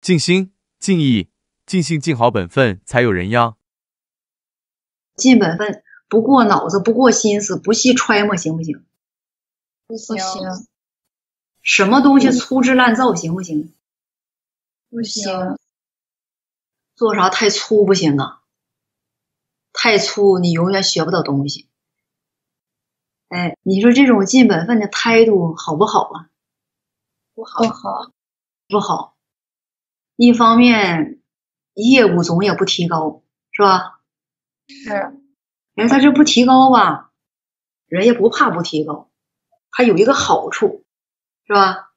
静心、尽意、尽心，尽好本分，才有人样。尽本分，不过脑子，不过心思，不细揣摩，行不行？不行，什么东西粗制滥造，行不行？不行。做啥太粗不行啊？太粗，你永远学不到东西。哎，你说这种尽本分的态度好不好啊？不好，不好，不好。一方面，业务总也不提高，是吧？是。哎，他这不提高吧，人也不怕不提高，还有一个好处，是吧？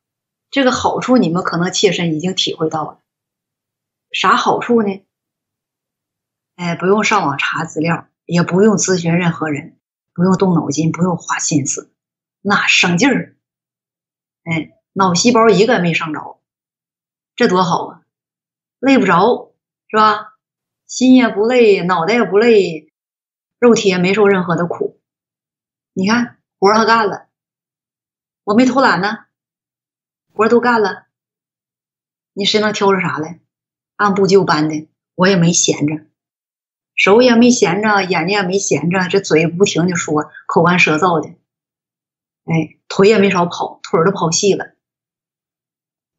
这个好处你们可能切身已经体会到了。啥好处呢？哎，不用上网查资料，也不用咨询任何人，不用动脑筋，不用花心思，那省劲儿。哎，脑细胞一个也没伤着，这多好啊！累不着，是吧？心也不累，脑袋也不累，肉体也没受任何的苦。你看活还干了，我没偷懒呢，活都干了。你谁能挑出啥来？按部就班的，我也没闲着。手也没闲着，眼睛也没闲着，这嘴不停的说，口干舌燥的，哎，腿也没少跑，腿都跑细了。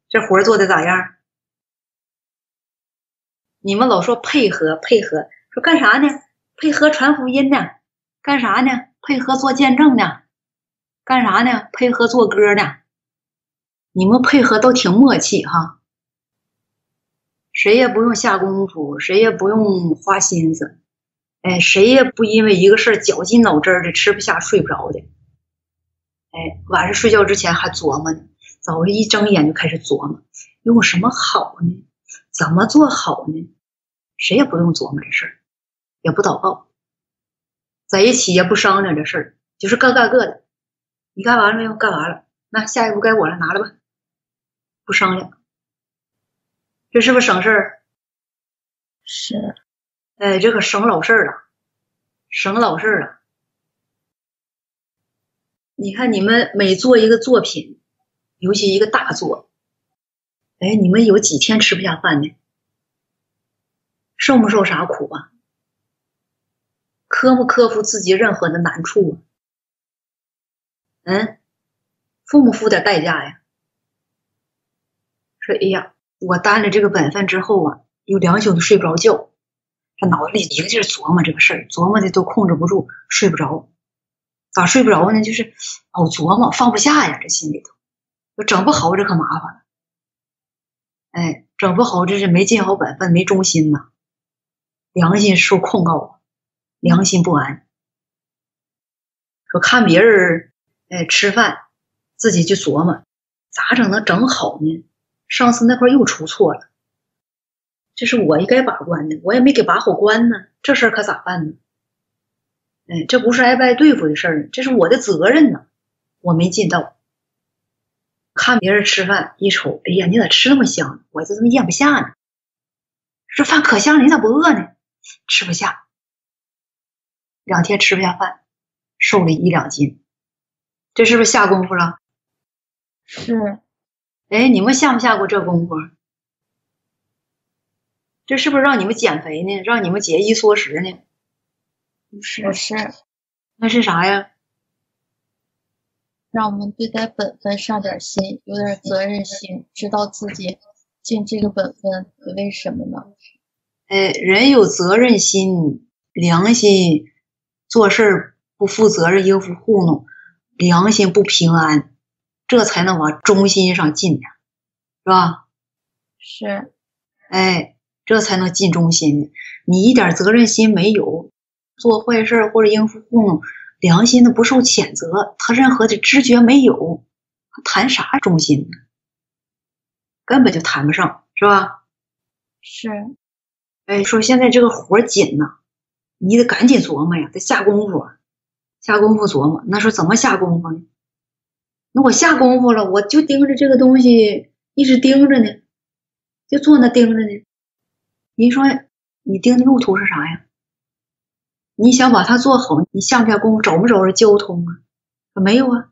这活做的咋样？你们老说配合配合，说干啥呢？配合传福音呢？干啥呢？配合做见证呢？干啥呢？配合做歌呢？你们配合都挺默契哈。谁也不用下功夫，谁也不用花心思，哎，谁也不因为一个事儿绞尽脑汁的吃不下睡不着的，哎，晚上睡觉之前还琢磨呢，早上一睁眼就开始琢磨，用什么好呢？怎么做好呢？谁也不用琢磨这事儿，也不祷告，在一起也不商量这事儿，就是各干各的。你干完了没有？干完了，那下一步该我了，拿了吧，不商量。这是不是省事儿？是，哎，这可省老事儿了，省老事儿了。你看，你们每做一个作品，尤其一个大作，哎，你们有几天吃不下饭呢？受没受啥苦啊？克不克服自己任何的难处啊？嗯，付不付点代价呀？说，哎呀。我担了这个本分之后啊，有两宿都睡不着觉，这脑子里一个劲琢磨这个事儿，琢磨的都控制不住，睡不着。咋睡不着呢？就是老琢磨，放不下呀，这心里头，整不好这可麻烦了。哎，整不好这是没尽好本分，没忠心呐，良心受控告，良心不安。说看别人哎吃饭，自己就琢磨，咋整能整好呢？上次那块又出错了，这是我应该把关的，我也没给把好关呢，这事儿可咋办呢？哎，这不是挨不挨对付的事儿，这是我的责任呢，我没尽到。看别人吃饭，一瞅，哎呀，你咋吃那么香？我这怎么咽不下呢？这饭可香了，你咋不饿呢？吃不下，两天吃不下饭，瘦了一两斤，这是不是下功夫了？是。哎，你们下没下过这功夫？这是不是让你们减肥呢？让你们节衣缩食呢？不是，是，那是啥呀？让我们对待本分上点心，有点责任心，知道自己尽这个本分可为什么呢？哎，人有责任心、良心，做事不负责任、应付糊弄，良心不平安。这才能往中心上进呢，是吧？是，哎，这才能进中心呢。你一点责任心没有，做坏事或者应付糊弄，良心的不受谴责，他任何的知觉没有，谈啥中心呢？根本就谈不上，是吧？是，哎，说现在这个活紧呐，你得赶紧琢磨呀，得下功夫，下功夫琢磨。那说怎么下功夫呢？那我下功夫了，我就盯着这个东西，一直盯着呢，就坐那盯着呢。您说，你盯的路途是啥呀？你想把它做好，你下不下功夫？找不找着交通啊？没有啊？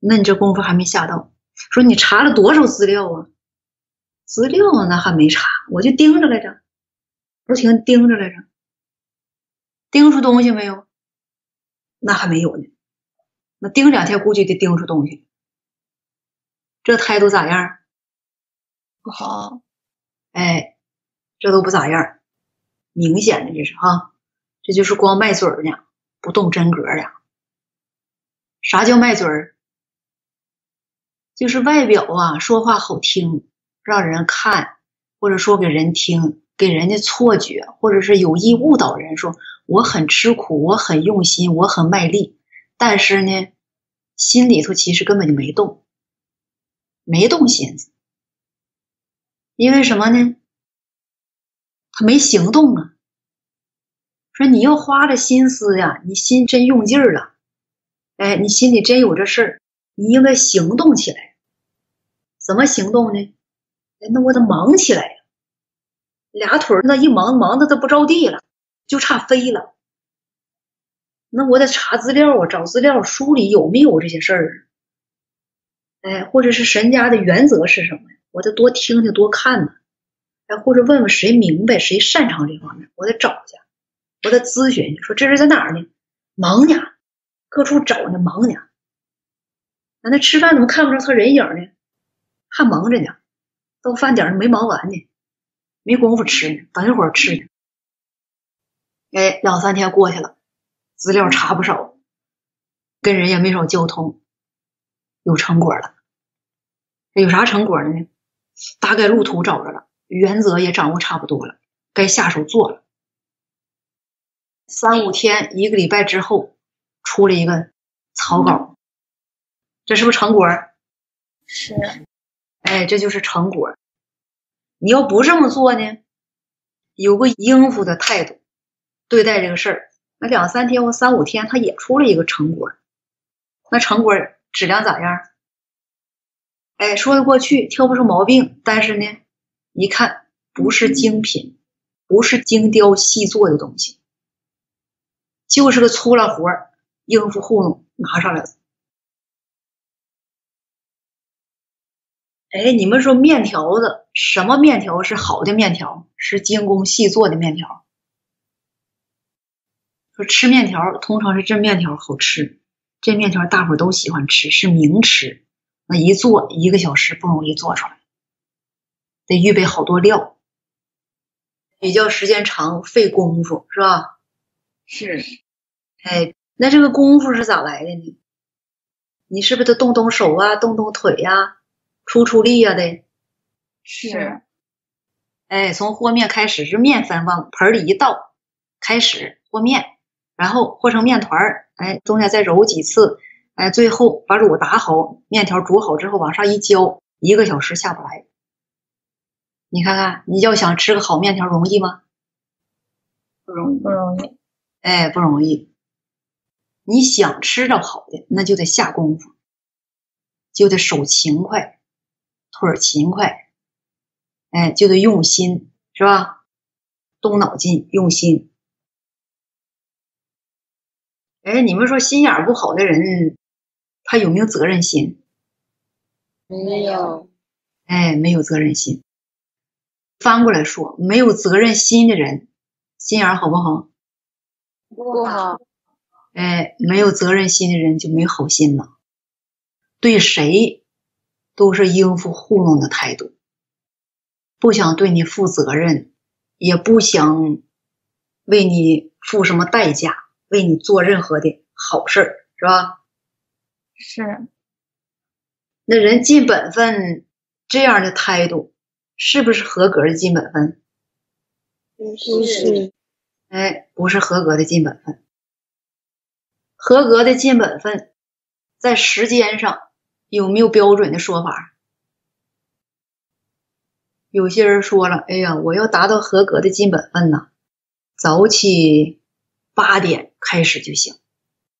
那你这功夫还没下到。说你查了多少资料啊？资料那还没查，我就盯着来着，不停盯着来着，盯出东西没有？那还没有呢，那盯两天估计得盯出东西。这态度咋样？不好。哎，这都不咋样，明显的这是哈，这就是光卖嘴呢，不动真格的。啥叫卖嘴？就是外表啊，说话好听，让人看，或者说给人听，给人家错觉，或者是有意误导人，说我很吃苦，我很用心，我很卖力，但是呢，心里头其实根本就没动，没动心思，因为什么呢？他没行动啊。说你要花了心思呀，你心真用劲儿了，哎，你心里真有这事儿，你应该行动起来。怎么行动呢？哎，那我得忙起来！俩腿那一忙，忙的都不着地了，就差飞了。那我得查资料啊，找资料，书里有没有这些事儿啊？哎，或者是神家的原则是什么呀？我得多听听，多看呢。哎，或者问问谁明白，谁擅长这方面，我得找去，我得咨询去，说这是在哪儿呢？忙呢，各处找呢，忙呢。那那吃饭怎么看不着他人影呢？还忙着呢，到饭点没忙完呢，没工夫吃呢，等一会儿吃呢。哎，两三天过去了，资料查不少，跟人也没少交通，有成果了。有啥成果呢？大概路途找着了，原则也掌握差不多了，该下手做了。三五天，一个礼拜之后，出了一个草稿，这是不是成果？是。哎，这就是成果。你要不这么做呢，有个应付的态度对待这个事儿，那两三天或三五天，他也出了一个成果。那成果质量咋样？哎，说得过去，挑不出毛病。但是呢，一看不是精品，不是精雕细作的东西，就是个粗了活儿，应付糊弄拿上来了。哎，你们说面条子什么面条是好的面条？是精工细做的面条。说吃面条，通常是这面条好吃，这面条大伙都喜欢吃，是名吃。那一做一个小时不容易做出来，得预备好多料，比较时间长，费功夫，是吧？是。哎，那这个功夫是咋来的呢？你是不是得动动手啊，动动腿呀？出出力呀得，是，哎，从和面开始，是面粉往盆里一倒，开始和面，然后和成面团儿，哎，中间再揉几次，哎，最后把卤打好，面条煮好之后往上一浇，一个小时下不来。你看看，你要想吃个好面条容易吗？不容易，不容易，哎，不容易。你想吃着好的，那就得下功夫，就得手勤快。腿勤快，哎，就得用心，是吧？动脑筋，用心。哎，你们说心眼不好的人，他有没有责任心？没有。哎，没有责任心。翻过来说，没有责任心的人，心眼好不好？不好。哎，没有责任心的人就没好心了，对谁？都是应付糊弄的态度，不想对你负责任，也不想为你付什么代价，为你做任何的好事儿，是吧？是。那人尽本分这样的态度，是不是合格的尽本分？不是。哎，不是合格的尽本分。合格的尽本分，在时间上。有没有标准的说法？有些人说了：“哎呀，我要达到合格的基本分呢，早起八点开始就行，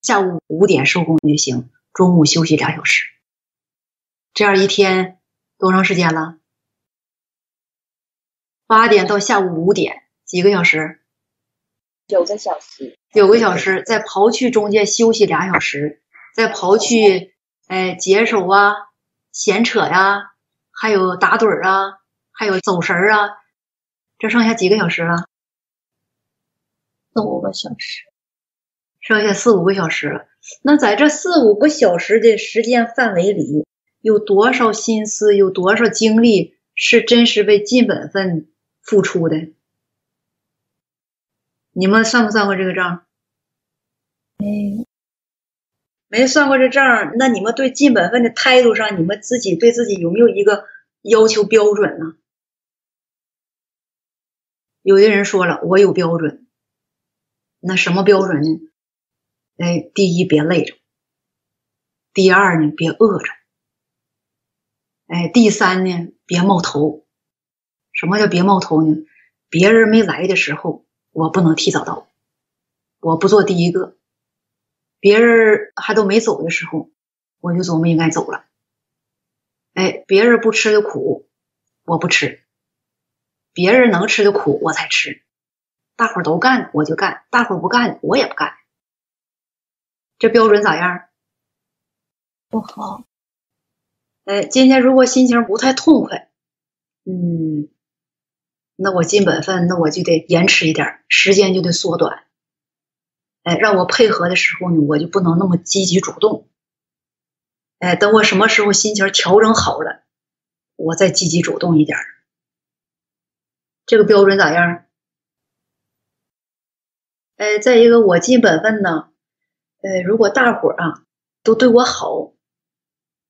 下午五点收工就行，中午休息俩小时，这样一天多长时间了？八点到下午五点，几个小时？九个小时。九个小时，再刨去中间休息俩小时，再刨去。”哎，解手啊，闲扯呀，还有打盹儿啊，还有走神儿啊，这剩下几个小时了？四五个小时。剩下四五个小时了。那在这四五个小时的时间范围里，有多少心思，有多少精力是真实为尽本分付出的？你们算不算过这个账？没没算过这账，那你们对尽本分的态度上，你们自己对自己有没有一个要求标准呢？有的人说了，我有标准。那什么标准呢？哎，第一别累着，第二呢别饿着，哎，第三呢别冒头。什么叫别冒头呢？别人没来的时候，我不能提早到，我不做第一个。别人还都没走的时候，我就琢磨应该走了。哎，别人不吃的苦，我不吃；别人能吃的苦，我才吃。大伙儿都干，我就干；大伙儿不干，我也不干。这标准咋样？不好。哎，今天如果心情不太痛快，嗯，那我尽本分，那我就得延迟一点，时间就得缩短。哎，让我配合的时候呢，我就不能那么积极主动。哎，等我什么时候心情调整好了，我再积极主动一点。这个标准咋样？哎，再一个，我尽本分呢。呃，如果大伙儿啊都对我好，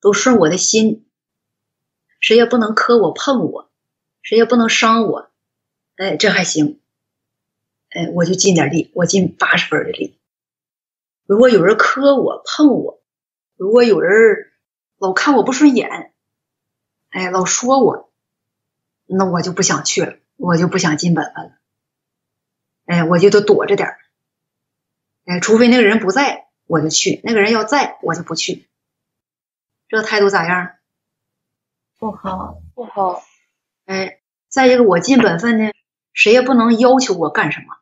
都顺我的心，谁也不能磕我碰我，谁也不能伤我，哎，这还行，哎，我就尽点力，我尽八十分的力。如果有人磕我碰我，如果有人老看我不顺眼，哎，老说我，那我就不想去了，我就不想尽本分了，哎，我就得躲着点儿。哎，除非那个人不在，我就去；那个人要在，我就不去。这态度咋样？不好，不好。哎，再一个，我尽本分呢，谁也不能要求我干什么，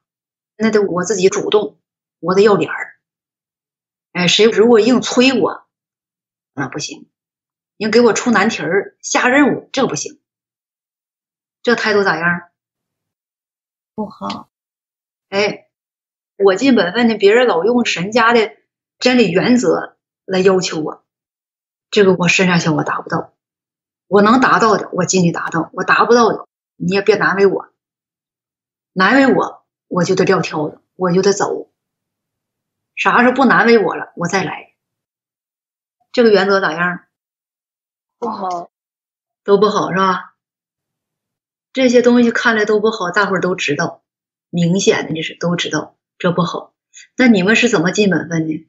那得我自己主动，我得要脸儿。哎，谁如果硬催我，那不行；硬给我出难题儿、下任务，这不行。这态度咋样？不好。哎。我尽本分的，别人老用神家的真理原则来要求我，这个我身上效果达不到。我能达到的，我尽力达到；我达不到的，你也别难为我。难为我，我就得撂挑子，我就得走。啥时候不难为我了，我再来。这个原则咋样？不好，都不好是吧？这些东西看来都不好，大伙儿都知道，明显的这是都知道。这不好，那你们是怎么尽本分的？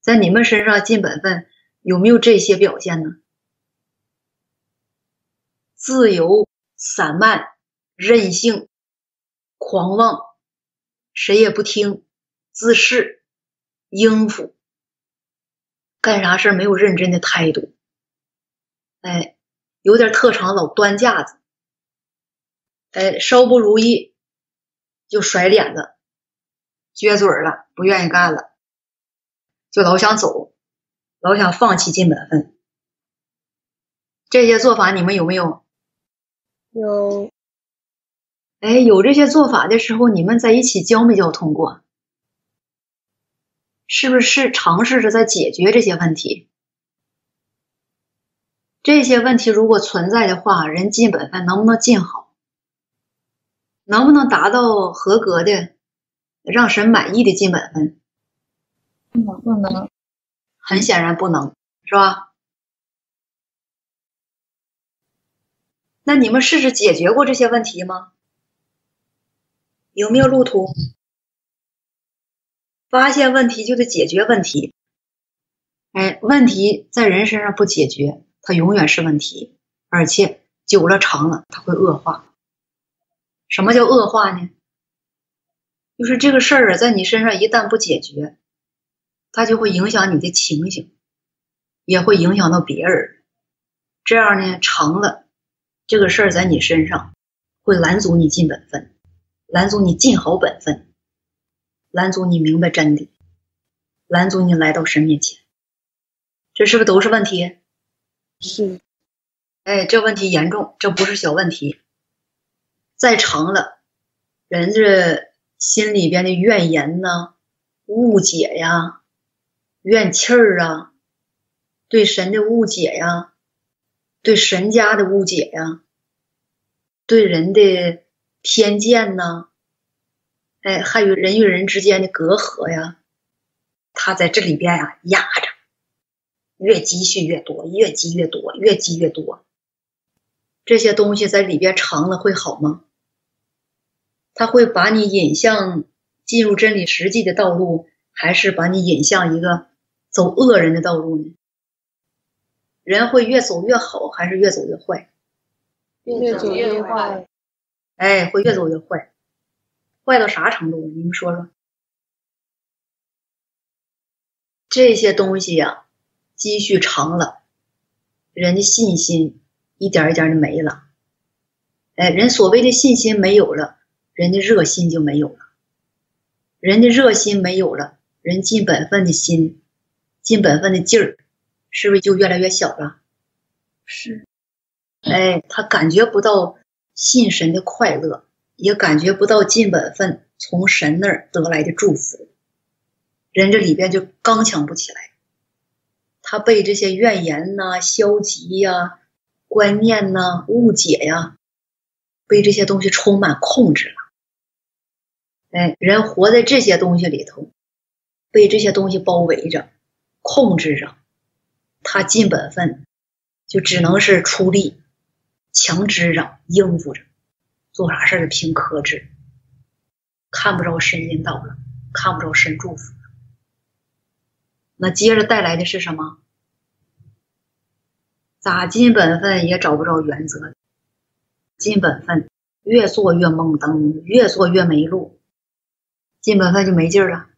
在你们身上尽本分有没有这些表现呢？自由、散漫、任性、狂妄，谁也不听，自恃、应付，干啥事没有认真的态度，哎，有点特长老端架子，哎，稍不如意就甩脸子。撅嘴了，不愿意干了，就老想走，老想放弃尽本分。这些做法你们有没有？有。哎，有这些做法的时候，你们在一起交没交通过？是不是尝试着在解决这些问题？这些问题如果存在的话，人尽本分能不能尽好？能不能达到合格的？让神满意的尽本分，能不能？很显然不能，是吧？那你们试试解决过这些问题吗？有没有路途？发现问题就得解决问题。哎，问题在人身上不解决，它永远是问题，而且久了长了，它会恶化。什么叫恶化呢？就是这个事儿啊，在你身上一旦不解决，它就会影响你的情形，也会影响到别人。这样呢，长了，这个事儿在你身上会拦阻你尽本分，拦阻你尽好本分，拦阻你明白真理，拦阻你来到神面前。这是不是都是问题？是。哎，这问题严重，这不是小问题。再长了，人这心里边的怨言呢、误解呀、怨气儿啊，对神的误解呀，对神家的误解呀，对人的偏见呐，哎，还有人与人之间的隔阂呀，他在这里边呀压着，越积蓄越多，越积越多，越积越多。这些东西在里边藏了会好吗？他会把你引向进入真理实际的道路，还是把你引向一个走恶人的道路呢？人会越走越好，还是越走越坏？越走越坏。哎，会越走越坏，坏到啥程度？你们说说。这些东西呀，积蓄长了，人的信心一点一点的没了。哎，人所谓的信心没有了。人的热心就没有了，人的热心没有了，人尽本分的心，尽本分的劲儿，是不是就越来越小了？是，哎，他感觉不到信神的快乐，也感觉不到尽本分从神那儿得来的祝福，人这里边就刚强不起来，他被这些怨言呐、消极呀、观念呐、误解呀，被这些东西充满控制了。哎，人活在这些东西里头，被这些东西包围着、控制着，他尽本分，就只能是出力、强支着、应付着，做啥事儿凭克制，看不着神引导了，看不着神祝福了。那接着带来的是什么？咋尽本分也找不着原则，尽本分越做越懵登，越做越没路。尽本分就没劲了。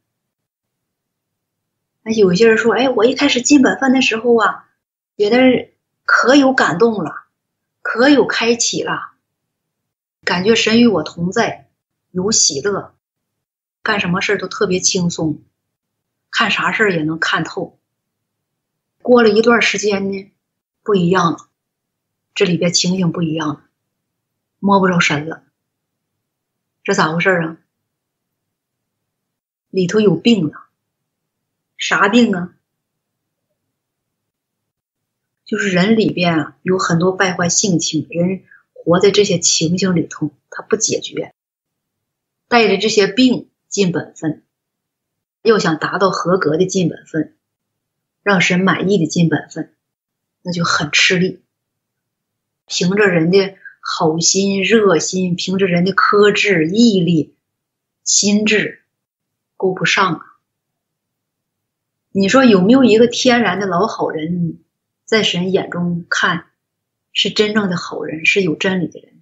那有些人说：“哎，我一开始尽本分的时候啊，觉得可有感动了，可有开启了，感觉神与我同在，有喜乐，干什么事都特别轻松，看啥事也能看透。”过了一段时间呢，不一样了，这里边情形不一样了，摸不着神了，这咋回事啊？里头有病了，啥病啊？就是人里边啊有很多败坏性情，人活在这些情形里头，他不解决，带着这些病尽本分，要想达到合格的尽本分，让神满意的尽本分，那就很吃力。凭着人的好心热心，凭着人的克制毅力、心智。顾不上啊！你说有没有一个天然的老好人，在神眼中看是真正的好人，是有真理的人？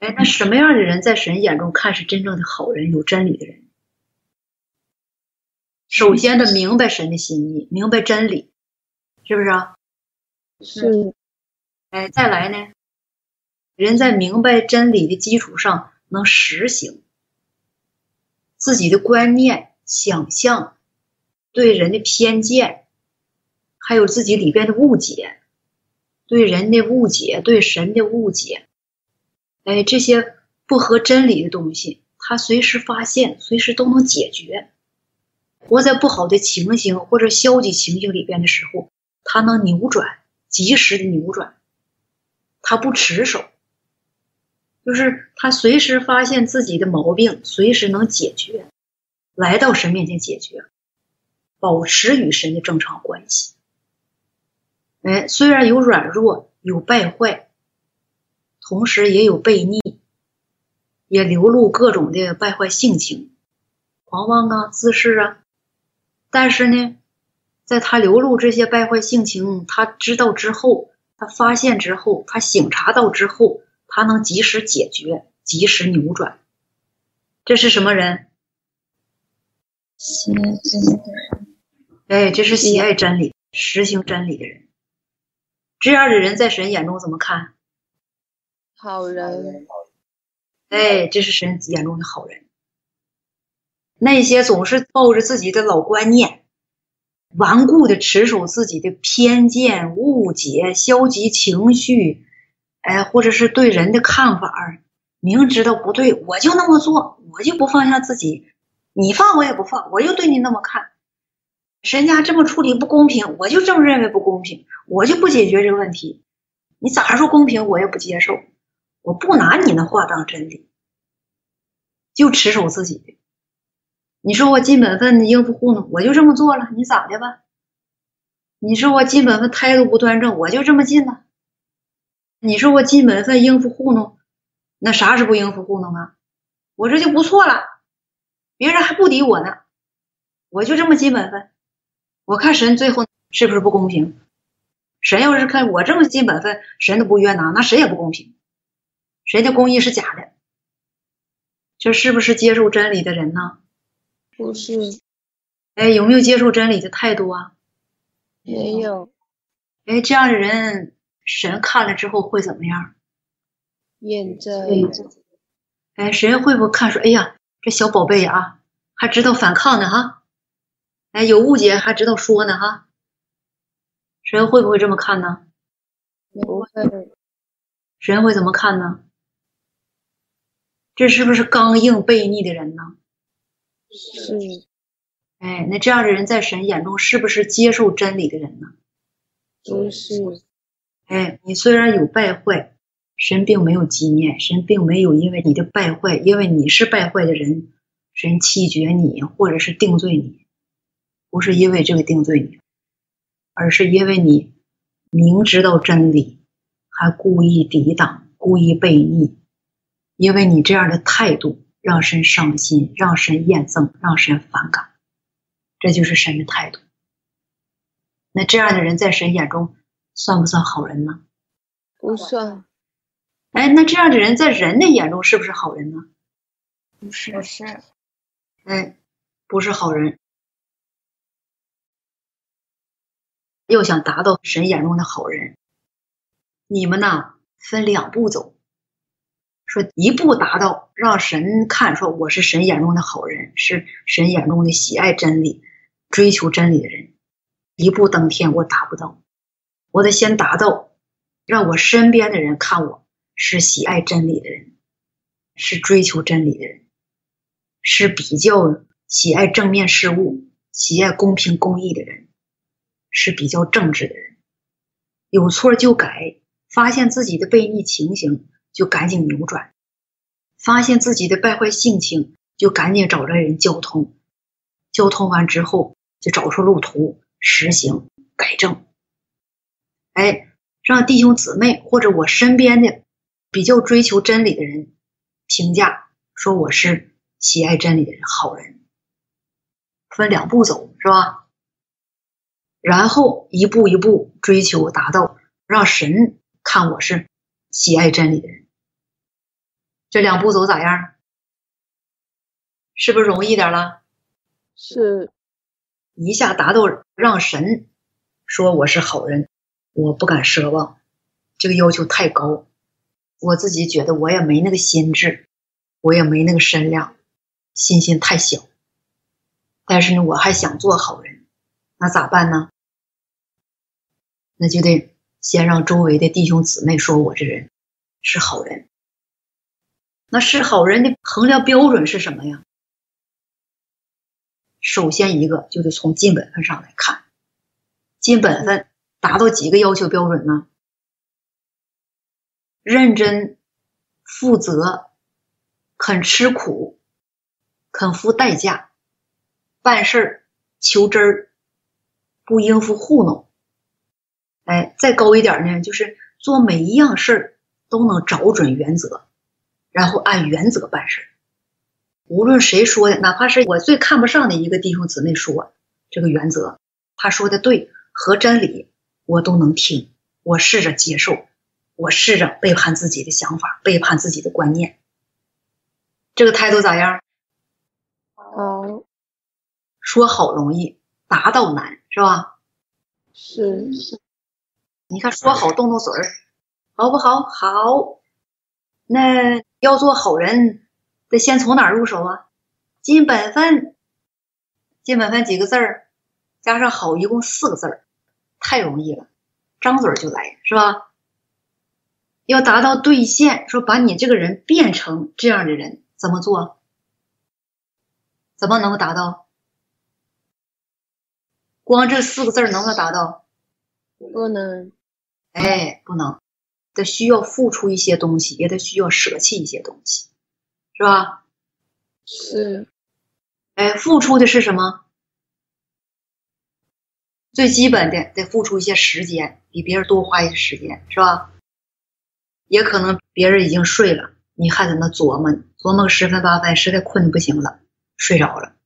哎，那什么样的人在神眼中看是真正的好人、有真理的人？首先得明白神的心意，明白真理，是不是啊？是。哎，再来呢？人在明白真理的基础上，能实行。自己的观念、想象，对人的偏见，还有自己里边的误解，对人的误解，对神的误解，哎，这些不合真理的东西，他随时发现，随时都能解决。活在不好的情形或者消极情形里边的时候，他能扭转，及时的扭转，他不持守。就是他随时发现自己的毛病，随时能解决，来到神面前解决，保持与神的正常关系。哎，虽然有软弱，有败坏，同时也有悖逆，也流露各种的败坏性情，狂妄啊、自恃啊。但是呢，在他流露这些败坏性情，他知道之后，他发现之后，他醒察到之后。他能及时解决，及时扭转，这是什么人？喜爱真理的人。哎，这是喜爱真理、实行真理的人。这样的人在神眼中怎么看？好人。哎，这是神眼中的好人。那些总是抱着自己的老观念，顽固的持守自己的偏见、误解、消极情绪，哎，或者是对人的看法，明知道不对，我就那么做，我就不放下自己，你放我也不放，我就对你那么看。人家这么处理不公平，我就这么认为不公平，我就不解决这个问题。你咋说公平，我也不接受，我不拿你那话当真理，就持守自己的。你说我尽本分应付糊弄，我就这么做了，你咋的吧？你说我尽本分态度不端正，我就这么尽了。你说我尽本分应付糊弄，那啥是不应付糊弄啊？我这就不错了，别人还不敌我呢，我就这么尽本分。我看神最后是不是不公平？神要是看我这么尽本分，神都不约拿，那谁也不公平。谁的公义是假的？这是不是接受真理的人呢？不是。哎，有没有接受真理的态度啊？没有。哎，这样的人，神看了之后会怎么样？验证。哎，神会不会看说，哎呀，这小宝贝啊，还知道反抗呢哈？哎，有误解还知道说呢哈？神会不会这么看呢？不会。神会怎么看呢？这是不是刚硬悖逆的人呢？是。哎，那这样的人在神眼中是不是接受真理的人呢？不是。哎，你虽然有败坏，神并没有纪念，神并没有因为你的败坏，因为你是败坏的人，神弃绝你或者是定罪你。不是因为这个定罪你，而是因为你明知道真理，还故意抵挡、故意背逆，因为你这样的态度让神伤心、让神厌憎、让神反感，这就是神的态度。那这样的人在神眼中算不算好人呢？不算。哎，那这样的人在人的眼中是不是好人呢？不是，不是。哎，不是好人。要想达到神眼中的好人，你们呢分两步走。说一步达到让神看说我是神眼中的好人，是神眼中的喜爱真理、追求真理的人。一步登天我达不到，我得先达到让我身边的人看我是喜爱真理的人，是追求真理的人，是比较喜爱正面事物、喜爱公平公义的人。是比较正直的人，有错就改，发现自己的悖逆情形就赶紧扭转，发现自己的败坏性情就赶紧找着人交通，交通完之后就找出路途实行改正。哎，让弟兄姊妹或者我身边的比较追求真理的人评价说我是喜爱真理的人，好人。分两步走是吧？然后一步一步追求达到，让神看我是喜爱真理的人。这两步走咋样？是不是容易点了？是，一下达到让神说我是好人，我不敢奢望，这个要求太高，我自己觉得我也没那个心智，我也没那个身量，信心太小。但是呢，我还想做好人，那咋办呢？那就得先让周围的弟兄姊妹说我这人是好人。那是好人的衡量标准是什么呀？首先一个就得从尽本分上来看，尽本分达到几个要求标准呢？认真、负责、肯吃苦、肯付代价、办事儿求真儿、不应付糊弄。哎，再高一点呢，就是做每一样事儿都能找准原则，然后按原则办事。无论谁说的，哪怕是我最看不上的一个弟兄姊妹说这个原则，他说的对和真理，我都能听，我试着接受，我试着背叛自己的想法，背叛自己的观念。这个态度咋样？哦，说好容易，达到难，是吧？是是。你看，说好动动嘴儿，好不好？好。那要做好人，得先从哪儿入手啊？尽本分。尽本分几个字儿？加上好，一共四个字儿，太容易了，张嘴就来，是吧？要达到兑现，说把你这个人变成这样的人，怎么做？怎么能够达到？光这四个字能不能达到？不能。哎，不能，得需要付出一些东西，也得需要舍弃一些东西，是吧？是。哎，付出的是什么？最基本的得付出一些时间，比别人多花一些时间，是吧？也可能别人已经睡了，你还在那琢磨琢磨个十分八分，实在困的不行了，睡着了。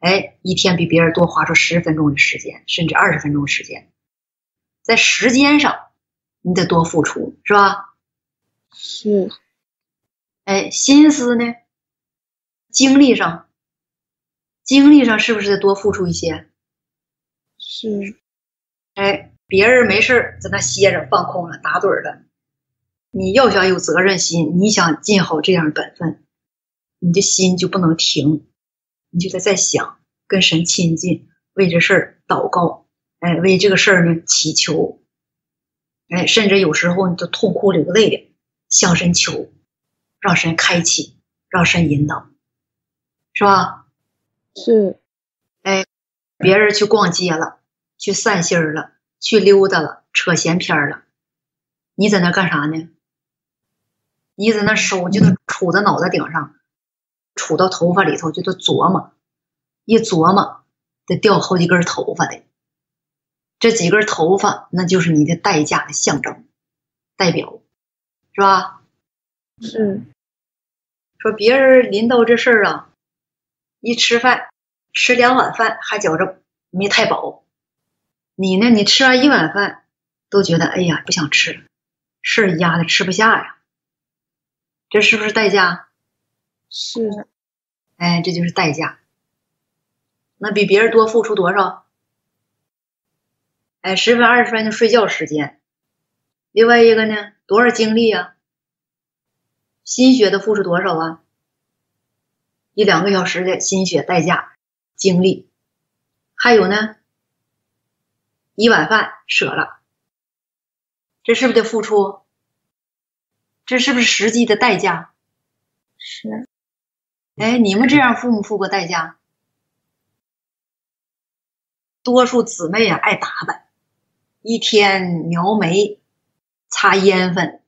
哎，一天比别人多花出十分钟的时间，甚至二十分钟时间，在时间上你得多付出，是吧？是。哎，心思呢？精力上，精力上是不是得多付出一些？是，哎，别人没事在那歇着放空了打盹了，你要想有责任心，你想尽好这样的本分，你的心就不能停，你就得在想跟神亲近，为这事儿祷告，哎，为这个事儿呢祈求，哎，甚至有时候你都痛哭流泪的向神求，让神开启，让神引导，是吧？是，哎。别人去逛街了，去散心儿了，去溜达了，扯闲篇了，你在那干啥呢？你在那手就都杵在脑袋顶上，杵到头发里头就都琢磨，一琢磨得掉好几根头发的，这几根头发那就是你的代价的象征，代表是吧？是。说别人临到这事儿啊，一吃饭。吃两碗饭还觉着没太饱，你呢？你吃完一碗饭都觉得哎呀不想吃了，事儿压的吃不下呀，这是不是代价？是，哎，这就是代价。那比别人多付出多少？哎，十分二十分的睡觉时间，另外一个呢，多少精力啊？心血的付出多少啊？一两个小时的心血代价。精力，还有呢，一碗饭舍了，这是不是得付出？这是不是实际的代价？是。哎，你们这样付没付过代价？多数姊妹啊，爱打扮，一天描眉、擦烟粉、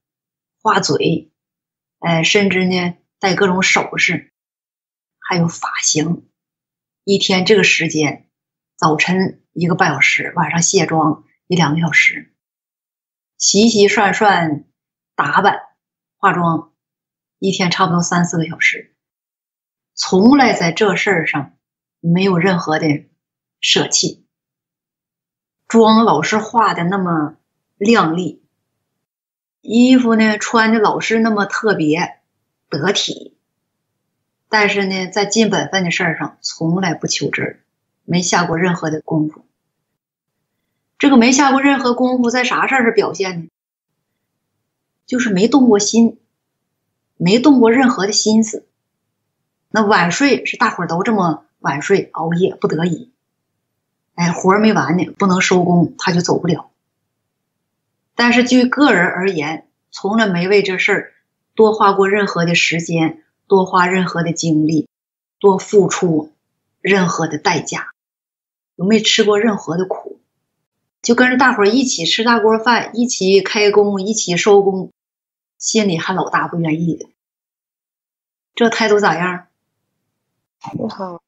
画嘴，哎，甚至呢戴各种首饰，还有发型。一天这个时间，早晨一个半小时，晚上卸妆一两个小时，洗洗涮涮、打扮、化妆，一天差不多三四个小时，从来在这事儿上没有任何的舍弃。妆老是化的那么靓丽，衣服呢穿的老是那么特别得体。但是呢，在尽本分的事儿上，从来不求真，没下过任何的功夫。这个没下过任何功夫，在啥事儿上表现呢？就是没动过心，没动过任何的心思。那晚睡是大伙儿都这么晚睡熬夜，不得已。哎，活儿没完呢，不能收工，他就走不了。但是据个人而言，从来没为这事儿多花过任何的时间。多花任何的精力，多付出任何的代价，有没吃过任何的苦？就跟着大伙儿一起吃大锅饭，一起开工，一起收工，心里还老大不愿意的。这态度咋样？不好。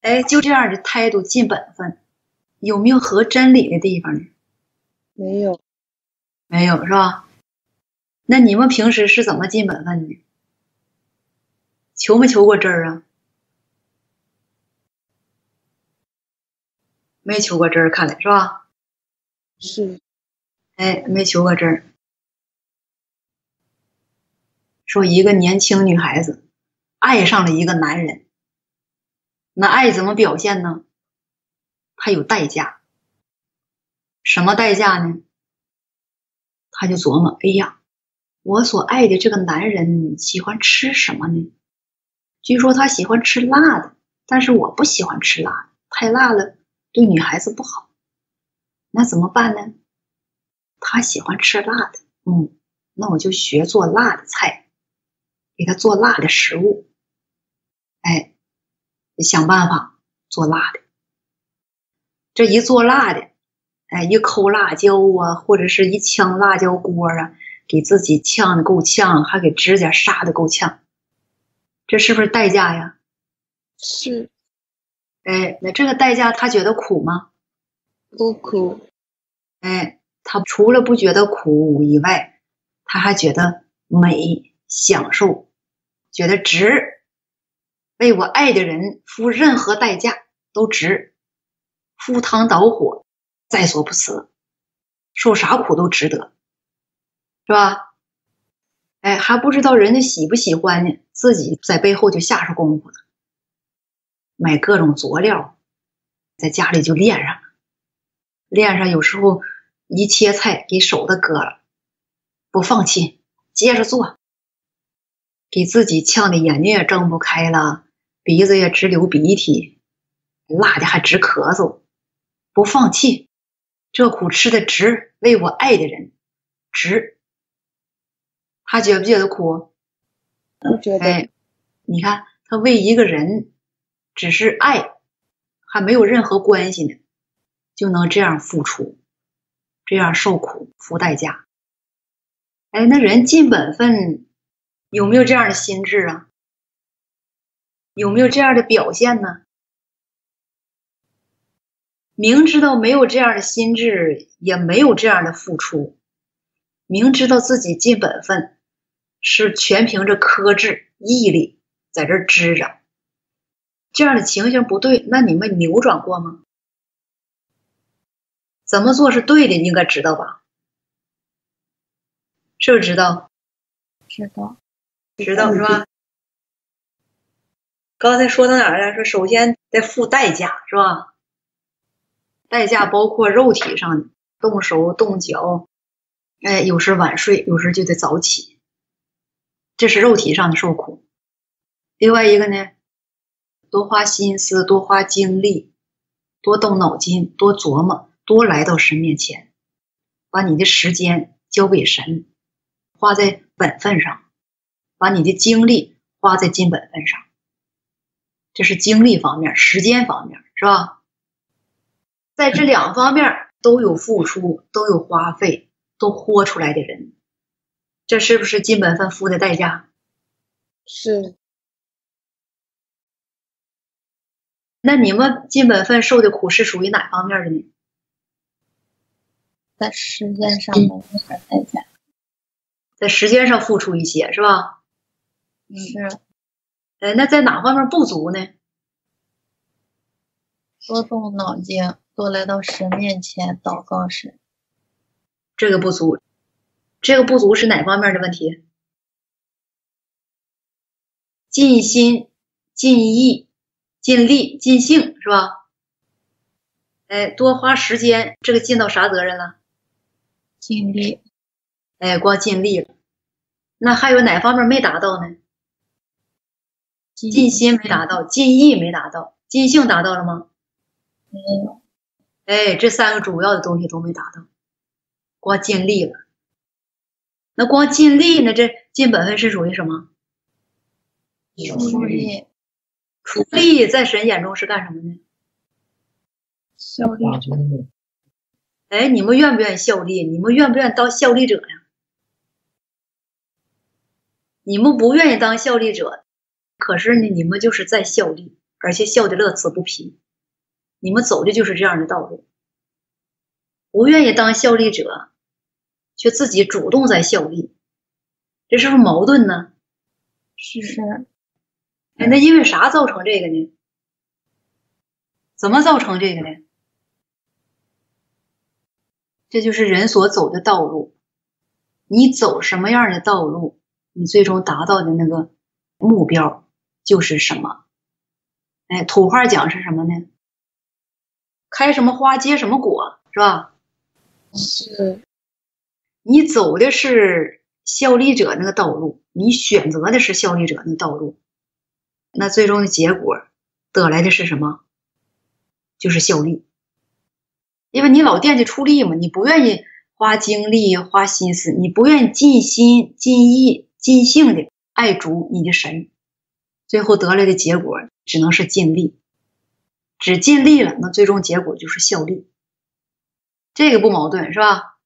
哎，就这样的态度尽本分，有没有合真理的地方呢？没有，没有是吧？那你们平时是怎么尽本分的？求没求过真儿啊？没求过真儿，看来是吧？是。哎，没求过真儿。说一个年轻女孩子爱上了一个男人，那爱怎么表现呢？他有代价。什么代价呢？他就琢磨：哎呀，我所爱的这个男人喜欢吃什么呢？据说他喜欢吃辣的，但是我不喜欢吃辣的，太辣了对女孩子不好，那怎么办呢？他喜欢吃辣的，嗯，那我就学做辣的菜，给他做辣的食物，哎，想办法做辣的。这一做辣的，哎，一抠辣椒啊，或者是一呛辣椒锅啊，给自己呛的够呛，还给指甲杀的够呛，这是不是代价呀？是，哎，那这个代价他觉得苦吗？不苦。哎，他除了不觉得苦以外，他还觉得美、享受，觉得值，为我爱的人付任何代价都值，赴汤蹈火在所不辞，受啥苦都值得，是吧？哎，还不知道人家喜不喜欢呢，自己在背后就下上功夫了。买各种佐料，在家里就练上了。练上有时候一切菜给手都割了，不放弃，接着做。给自己呛的眼睛也睁不开了，鼻子也直流鼻涕，辣的还直咳嗽，不放弃。这苦吃的值，为我爱的人值。他觉不觉得苦？不觉得。哎，你看他为一个人。只是爱，还没有任何关系呢，就能这样付出，这样受苦、付代价。哎，那人尽本分，有没有这样的心智啊？有没有这样的表现呢？明知道没有这样的心智，也没有这样的付出，明知道自己尽本分，是全凭着克制、毅力在这支着。这样的情形不对，那你们扭转过吗？怎么做是对的？你应该知道吧？是不是知道？知道，知道是吧？刚才说到哪儿了？说首先得付代价是吧？代价包括肉体上的，动手动脚，哎，有时晚睡，有时就得早起，这是肉体上的受苦。另外一个呢？多花心思，多花精力，多动脑筋，多琢磨，多来到神面前，把你的时间交给神，花在本分上，把你的精力花在尽本分上。这是精力方面，时间方面，是吧？在这两方面都有付出，都有花费，都豁出来的人，这是不是尽本分付的代价？是。那你们尽本分受的苦是属于哪方面的呢？在时间上的代价，在时间上付出一些是吧？是。哎，那在哪方面不足呢？多动脑筋，多来到神面前祷告神，这个不足。这个不足是哪方面的问题？尽心尽意。尽力尽兴是吧？哎，多花时间，这个尽到啥责任了？尽力。哎，光尽力了，那还有哪方面没达到呢？尽心没达到，尽意没达到，尽兴达到了吗？没有。哎，这三个主要的东西都没达到，光尽力了。那光尽力，呢这尽本分是属于什么？出力。出力在神眼中是干什么呢？效力。哎，你们愿不愿意效力？你们愿不愿意当效力者呀？你们不愿意当效力者，可是呢，你们就是在效力，而且效的乐此不疲。你们走的就是这样的道路。不愿意当效力者，却自己主动在效力，这是不是矛盾呢？是。哎，那因为啥造成这个呢？怎么造成这个呢？这就是人所走的道路。你走什么样的道路，你最终达到的那个目标就是什么。哎，土话讲是什么呢？开什么花结什么果，是吧？是。你走的是效力者那个道路，你选择的是效力者那道路。那最终的结果得来的是什么？就是效力。因为你老惦记出力嘛，你不愿意花精力、花心思，你不愿意尽心、尽意、尽性的爱主你的神，最后得来的结果只能是尽力，只尽力了，那最终结果就是效力。这个不矛盾是吧？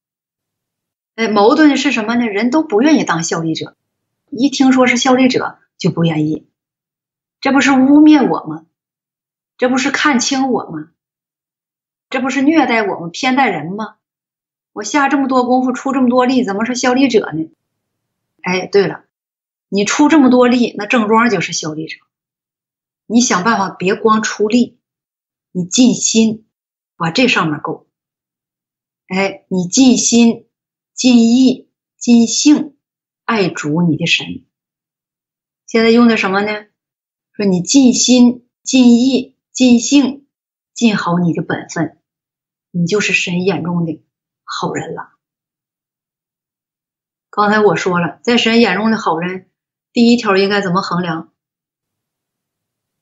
哎，矛盾是什么呢？人都不愿意当效力者，一听说是效力者就不愿意，这不是污蔑我吗？这不是看轻我吗？这不是虐待我们、偏待人吗？我下这么多功夫，出这么多力，怎么是效力者呢？哎，对了，你出这么多力，那正庄就是效力者。你想办法别光出力，你尽心把这上面够。哎，你尽心、尽意、尽性爱主你的神。现在用的什么呢？说你尽心、尽意、尽性尽好你的本分。你就是神眼中的好人了。刚才我说了，在神眼中的好人，第一条应该怎么衡量？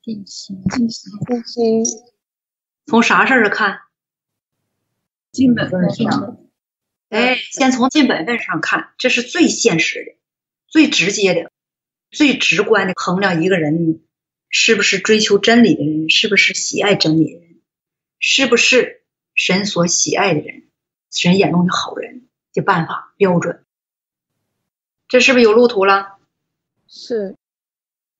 尽心，尽心，尽心。从啥事儿看？尽本分上。哎，先从尽本分上看，这是最现实的、最直接的、最直观的衡量一个人是不是追求真理的人，是不是喜爱真理的人，是不是？神所喜爱的人，神眼中的好人的办法标准，这是不是有路途了？是。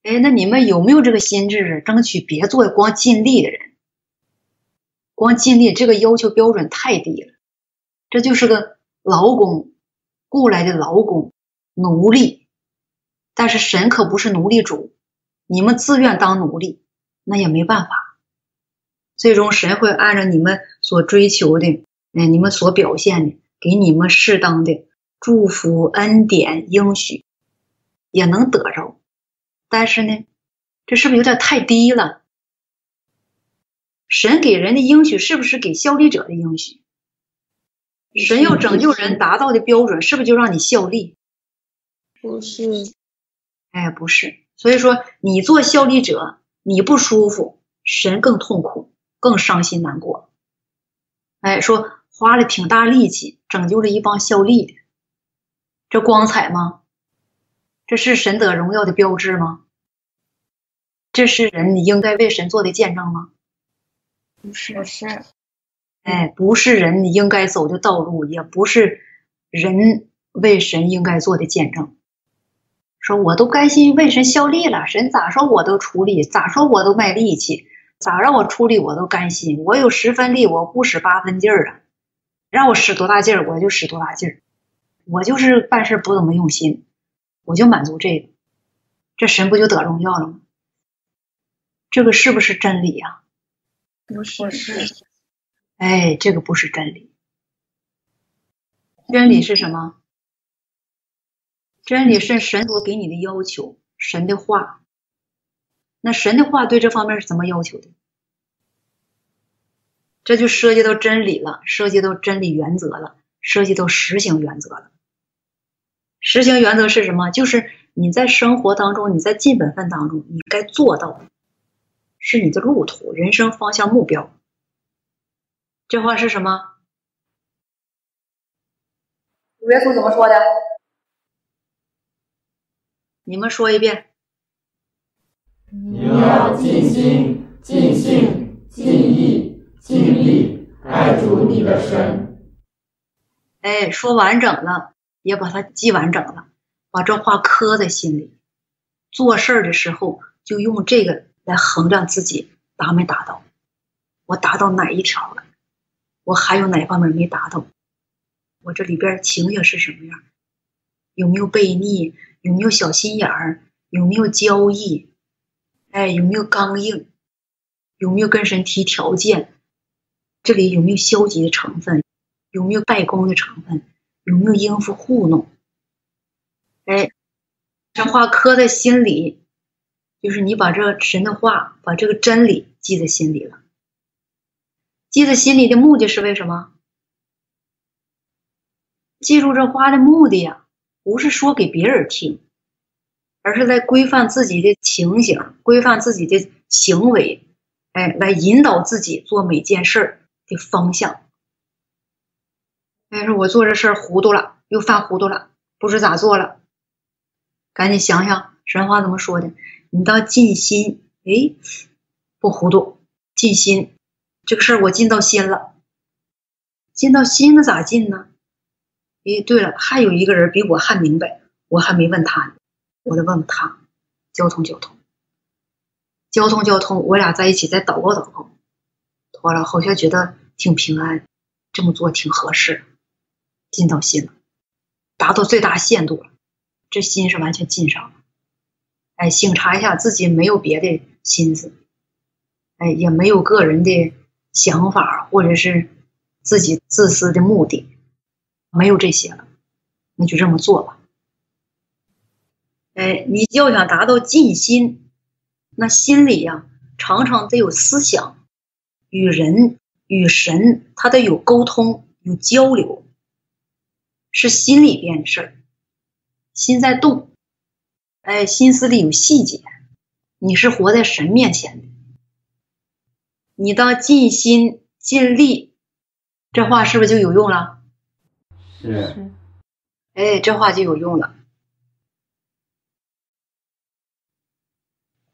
哎，那你们有没有这个心智，争取别做光尽力的人？光尽力这个要求标准太低了，这就是个劳工，雇来的劳工奴隶。但是神可不是奴隶主，你们自愿当奴隶，那也没办法。最终，神会按照你们所追求的，哎，你们所表现的，给你们适当的祝福、恩典、应许，也能得着。但是呢，这是不是有点太低了？神给人的应许是不是给效力者的应许？神要拯救人达到的标准，是不是就让你效力？不是，哎，不是。所以说，你做效力者，你不舒服，神更痛苦。更伤心难过，哎，说花了挺大力气拯救了一帮效力的，这光彩吗？这是神得荣耀的标志吗？这是人你应该为神做的见证吗？不是，是，哎，不是人应该走的道路，也不是人为神应该做的见证。说我都甘心为神效力了，神咋说我都出力，咋说我都卖力气。咋让我出力我都甘心，我有十分力，我不使八分劲儿啊！让我使多大劲儿我就使多大劲儿，我就是办事不怎么用心，我就满足这个，这神不就得荣耀了吗？这个是不是真理呀？不是，哎，这个不是真理。真理是什么？真理是神所给你的要求，神的话。那神的话对这方面是怎么要求的？这就涉及到真理了，涉及到真理原则了，涉及到实行原则了。实行原则是什么？就是你在生活当中，你在尽本分当中，你该做到的，是你的路途、人生方向、目标。这话是什么？主耶稣怎么说的？你们说一遍。你要尽心、尽性、尽意、尽力爱主你的神。哎，说完整了，也把它记完整了，把这话刻在心里。做事儿的时候，就用这个来衡量自己达没达到。我达到哪一条了？我还有哪方面没达到？我这里边情形是什么样？有没有悖逆？有没有小心眼儿？有没有交易？哎，有没有刚硬？有没有跟神提条件？这里有没有消极的成分？有没有败功的成分？有没有应付糊弄？哎，这话刻在心里，就是你把这神的话，把这个真理记在心里了。记在心里的目的是为什么？记住这话的目的呀，不是说给别人听。而是在规范自己的情形，规范自己的行为，哎，来引导自己做每件事的方向，但是我做这事儿糊涂了，又犯糊涂了，不知咋做了，赶紧想想神话怎么说的。你到尽心，哎，不糊涂，尽心，这个事儿我尽到心了。尽到心了咋尽呢？哎，对了，还有一个人比我还明白，我还没问他呢，我得问问他。交通，交通，交通，交通，我俩在一起再祷告祷告。妥了，好像觉得挺平安，这么做挺合适，尽到心了，达到最大限度了，这心是完全尽上了。哎，醒察一下自己，没有别的心思，哎，也没有个人的想法，或者是自己自私的目的，没有这些了，那就这么做吧。哎，你要想达到尽心，那心里呀，常常得有思想，与人与神，他得有沟通，有交流，是心里边的事儿，心在动，哎，心思里有细节，你是活在神面前的，你当尽心尽力，这话是不是就有用了？是，哎，这话就有用了。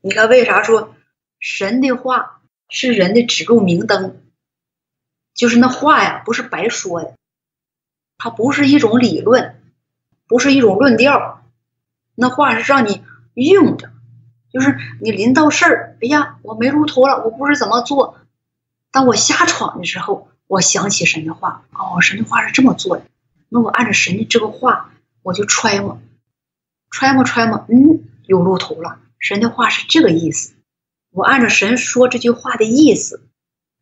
你看，为啥说神的话是人的指路明灯？就是那话呀，不是白说的，它不是一种理论，不是一种论调，那话是让你用着。就是你临到事儿，哎呀，我没路途了，我不知怎么做。当我瞎闯的时候，我想起神的话，哦，神的话是这么做的，那我按照神的这个话，我就揣摩，揣摩揣摩，嗯，有路途了。神的话是这个意思，我按照神说这句话的意思，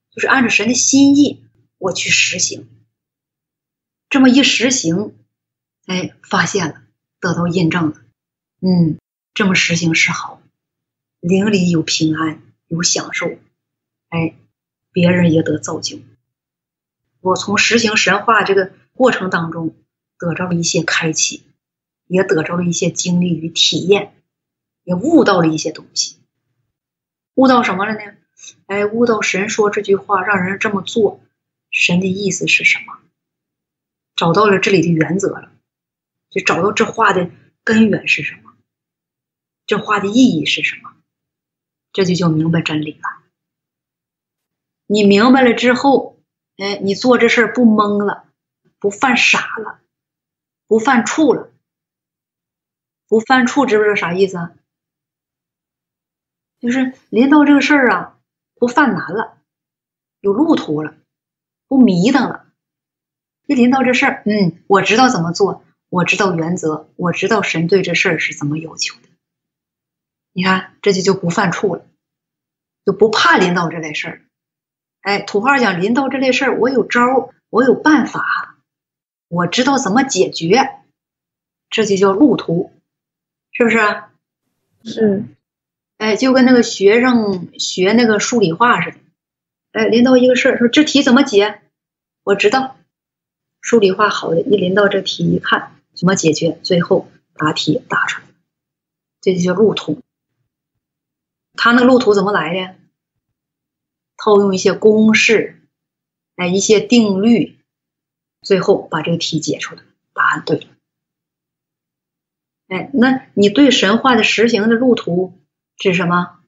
就是按照神的心意，我去实行。这么一实行，哎，发现了，得到印证了，嗯，这么实行是好，邻里有平安，有享受，哎，别人也得造就。我从实行神话这个过程当中，得着了一些开启，也得着了一些经历与体验。也悟到了一些东西，悟到什么了呢？哎，悟到神说这句话让人这么做，神的意思是什么？找到了这里的原则了，就找到这话的根源是什么？这话的意义是什么？这就叫明白真理了。你明白了之后，哎，你做这事不懵了，不犯傻了，不犯怵了，不犯怵，知不知道啥意思啊？就是临到这个事儿啊，不犯难了，有路途了，不迷瞪了。一临到这事儿，嗯，我知道怎么做，我知道原则，我知道神对这事儿是怎么要求的。你看，这就就不犯怵了，就不怕临到这类事儿。哎，土话讲，临到这类事儿，我有招，我有办法，我知道怎么解决，这就叫路途，是不是？是。哎，就跟那个学生学那个数理化似的，哎，临到一个事儿，说这题怎么解？我知道，数理化好的，一临到这题一看怎么解决，最后答题答出来，这就叫路途。他那路途怎么来的？套用一些公式，哎，一些定律，最后把这个题解出来，答案对了。哎，那你对神话的实行的路途？是什么？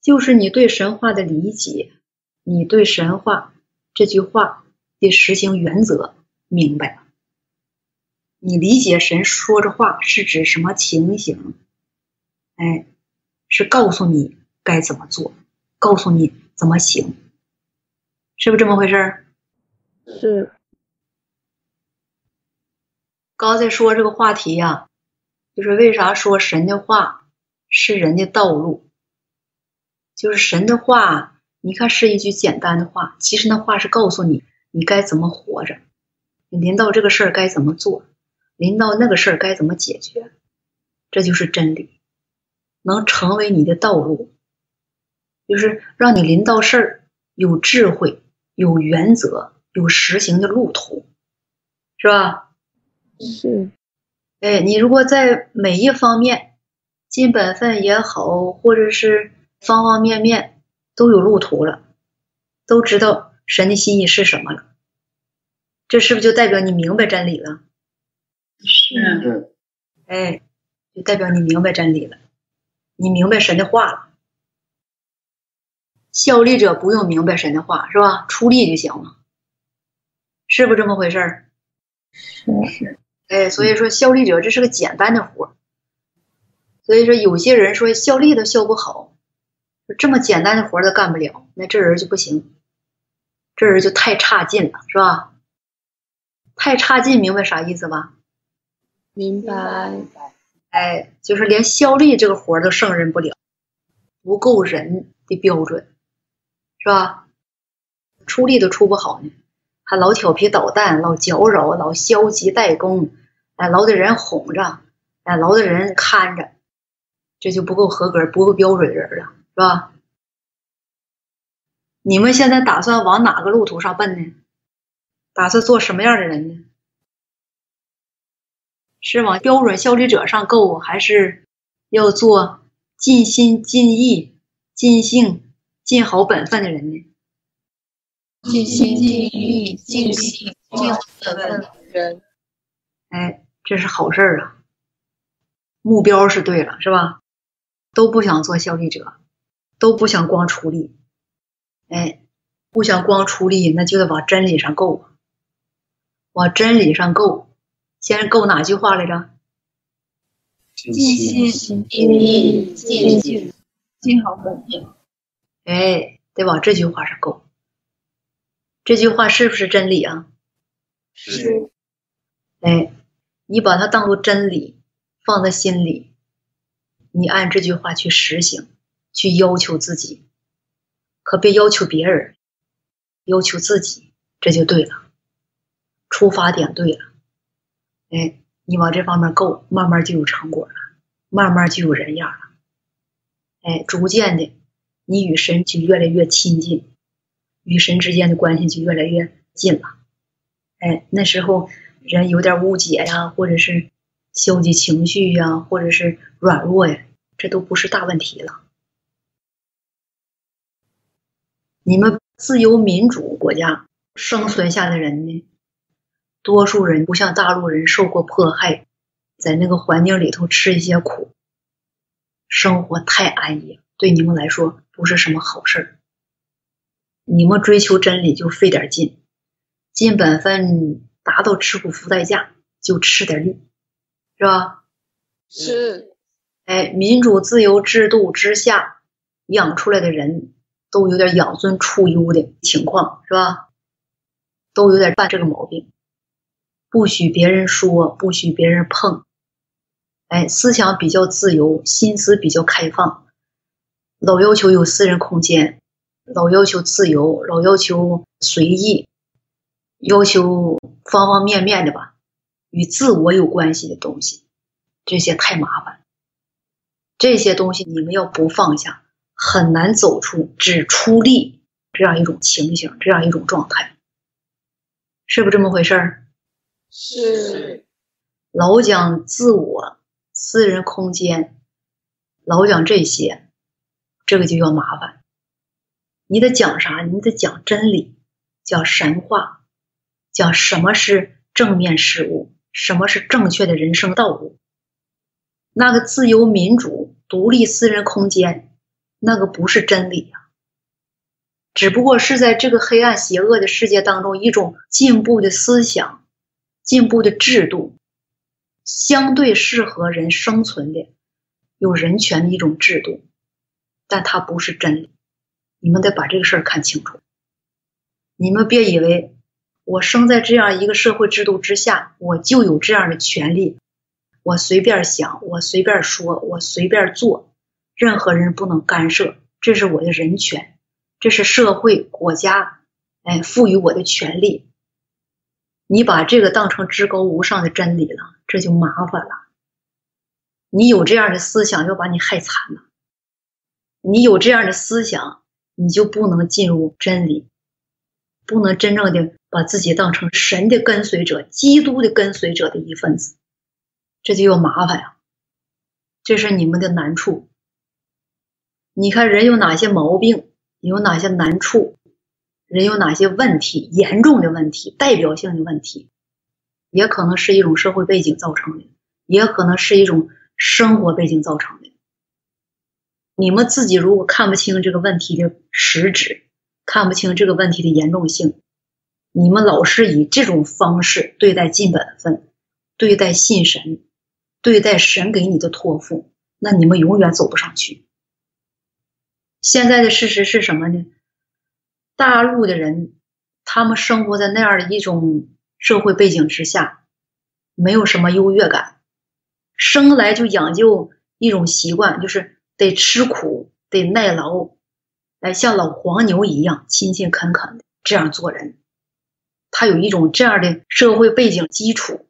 就是你对神话的理解，你对神话这句话的实行原则明白了。你理解神说这话是指什么情形？哎，是告诉你该怎么做，告诉你怎么行，是不是这么回事？是。刚才说这个话题呀，就是为啥说神的话？是人的道路，就是神的话。你看，是一句简单的话，其实那话是告诉你你该怎么活着，你临到这个事儿该怎么做，临到那个事儿该怎么解决，这就是真理，能成为你的道路，就是让你临到事儿有智慧、有原则、有实行的路途，是吧？是。哎，你如果在每一方面。尽本分也好，或者是方方面面都有路途了，都知道神的心意是什么了，这是不是就代表你明白真理了？是是哎，就代表你明白真理了，你明白神的话了。效力者不用明白神的话，是吧？出力就行了，是不是这么回事儿？是哎，所以说效力者这是个简单的活儿。所以说有些人说效力都效不好，这么简单的活儿都干不了，那这人就不行，这人就太差劲了，是吧？太差劲，明白啥意思吧？明白。哎，就是连效力这个活儿都胜任不了，不够人的标准，是吧？出力都出不好呢，还老调皮捣蛋，老搅扰，老消极怠工，哎，老得人哄着，哎，老得人看着，这就不够合格，不够标准人了，是吧？你们现在打算往哪个路途上奔呢？打算做什么样的人呢？是往标准效力者上够，还是要做尽心尽意、尽性尽好本分的人呢？尽心尽意、尽心尽好本分的人。哎，这是好事儿啊！目标是对了，是吧？都不想做效力者，都不想光出力。哎，不想光出力，那就得往真理上够啊，往真理上够。先生够哪句话来着？尽尽心尽力、尽尽尽好本分。哎，得往这句话上够。这句话是不是真理啊？是哎，你把它当做真理，放在心里，你按这句话去实行，去要求自己，可别要求别人，要求自己，这就对了。出发点对了，哎，你往这方面够，慢慢就有成果了，慢慢就有人样了，哎，逐渐的，你与神就越来越亲近，与神之间的关系就越来越近了。哎，那时候人有点误解呀，或者是消极情绪呀，或者是软弱呀，这都不是大问题了。你们自由民主国家生存下的人呢，多数人不像大陆人受过迫害，在那个环境里头吃一些苦，生活太安逸，对你们来说不是什么好事儿。你们追求真理就费点劲。尽本分，达到吃苦付代价，就吃点力，是吧？是。哎，民主自由制度之下养出来的人都有点养尊处优的情况，是吧？都有点犯这个毛病，不许别人说，不许别人碰。哎，思想比较自由，心思比较开放，老要求有私人空间，老要求自由，老要求随意。要求方方面面的吧，与自我有关系的东西，这些太麻烦。这些东西你们要不放下，很难走出只出力这样一种情形，这样一种状态，是不是这么回事儿？是。老讲自我、私人空间，老讲这些，这个就要麻烦。你得讲啥？你得讲真理，讲神话。讲什么是正面事物，什么是正确的人生道路？那个自由民主、独立私人空间，那个不是真理呀，只不过是在这个黑暗邪恶的世界当中一种进步的思想、进步的制度，相对适合人生存的、有人权的一种制度，但它不是真理。你们得把这个事儿看清楚，你们别以为。我生在这样一个社会制度之下，我就有这样的权利，我随便想，我随便说，我随便做，任何人不能干涉，这是我的人权，这是社会国家哎赋予我的权利。你把这个当成至高无上的真理了，这就麻烦了。你有这样的思想，要把你害惨了。你有这样的思想，你就不能进入真理，不能真正的。把自己当成神的跟随者、基督的跟随者的一份子，这就有麻烦呀。这是你们的难处。你看人有哪些毛病，有哪些难处，人有哪些问题，严重的问题，代表性的问题，也可能是一种社会背景造成的，也可能是一种生活背景造成的。你们自己如果看不清这个问题的实质，看不清这个问题的严重性，你们老是以这种方式对待尽本分，对待信神，对待神给你的托付，那你们永远走不上去。现在的事实是什么呢？大陆的人，他们生活在那样的一种社会背景之下，没有什么优越感，生来就讲究一种习惯，就是得吃苦，得耐劳，哎，像老黄牛一样勤勤恳恳的这样做人。他有一种这样的社会背景基础，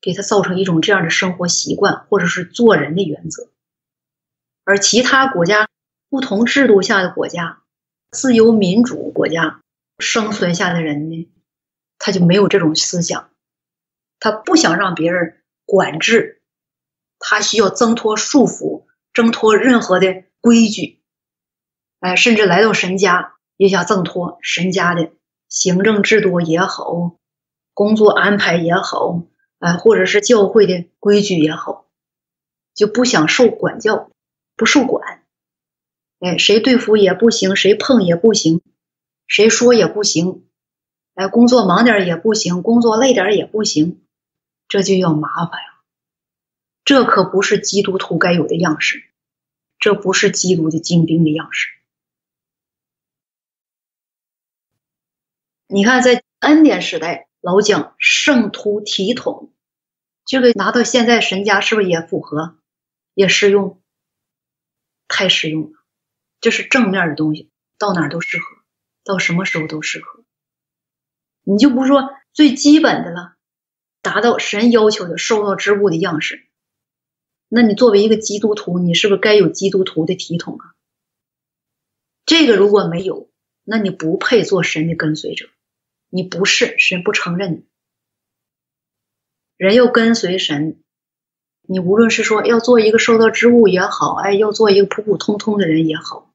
给他造成一种这样的生活习惯，或者是做人的原则。而其他国家不同制度下的国家。自由民主国家生存下的人呢，他就没有这种思想，他不想让别人管制，他需要挣脱束缚，挣脱任何的规矩，哎，甚至来到神家也想挣脱神家的行政制度也好，工作安排也好，哎，或者是教会的规矩也好，就不想受管教，不受管。哎，谁对付也不行，谁碰也不行，谁说也不行。哎，工作忙点也不行，工作累点也不行，这就要麻烦呀。这可不是基督徒该有的样式，这不是基督的精兵的样式。你看，在恩典时代，老讲圣徒体统，这个拿到现在神家是不是也符合，也适用？太实用了。这是正面的东西，到哪都适合，到什么时候都适合。你就不说最基本的了，达到神要求的受到之物的样式，那你作为一个基督徒，你是不是该有基督徒的体统啊？这个如果没有，那你不配做神的跟随者，你不是神不承认你。人要跟随神。你无论是说要做一个受到之物也好，哎，要做一个普普通通的人也好。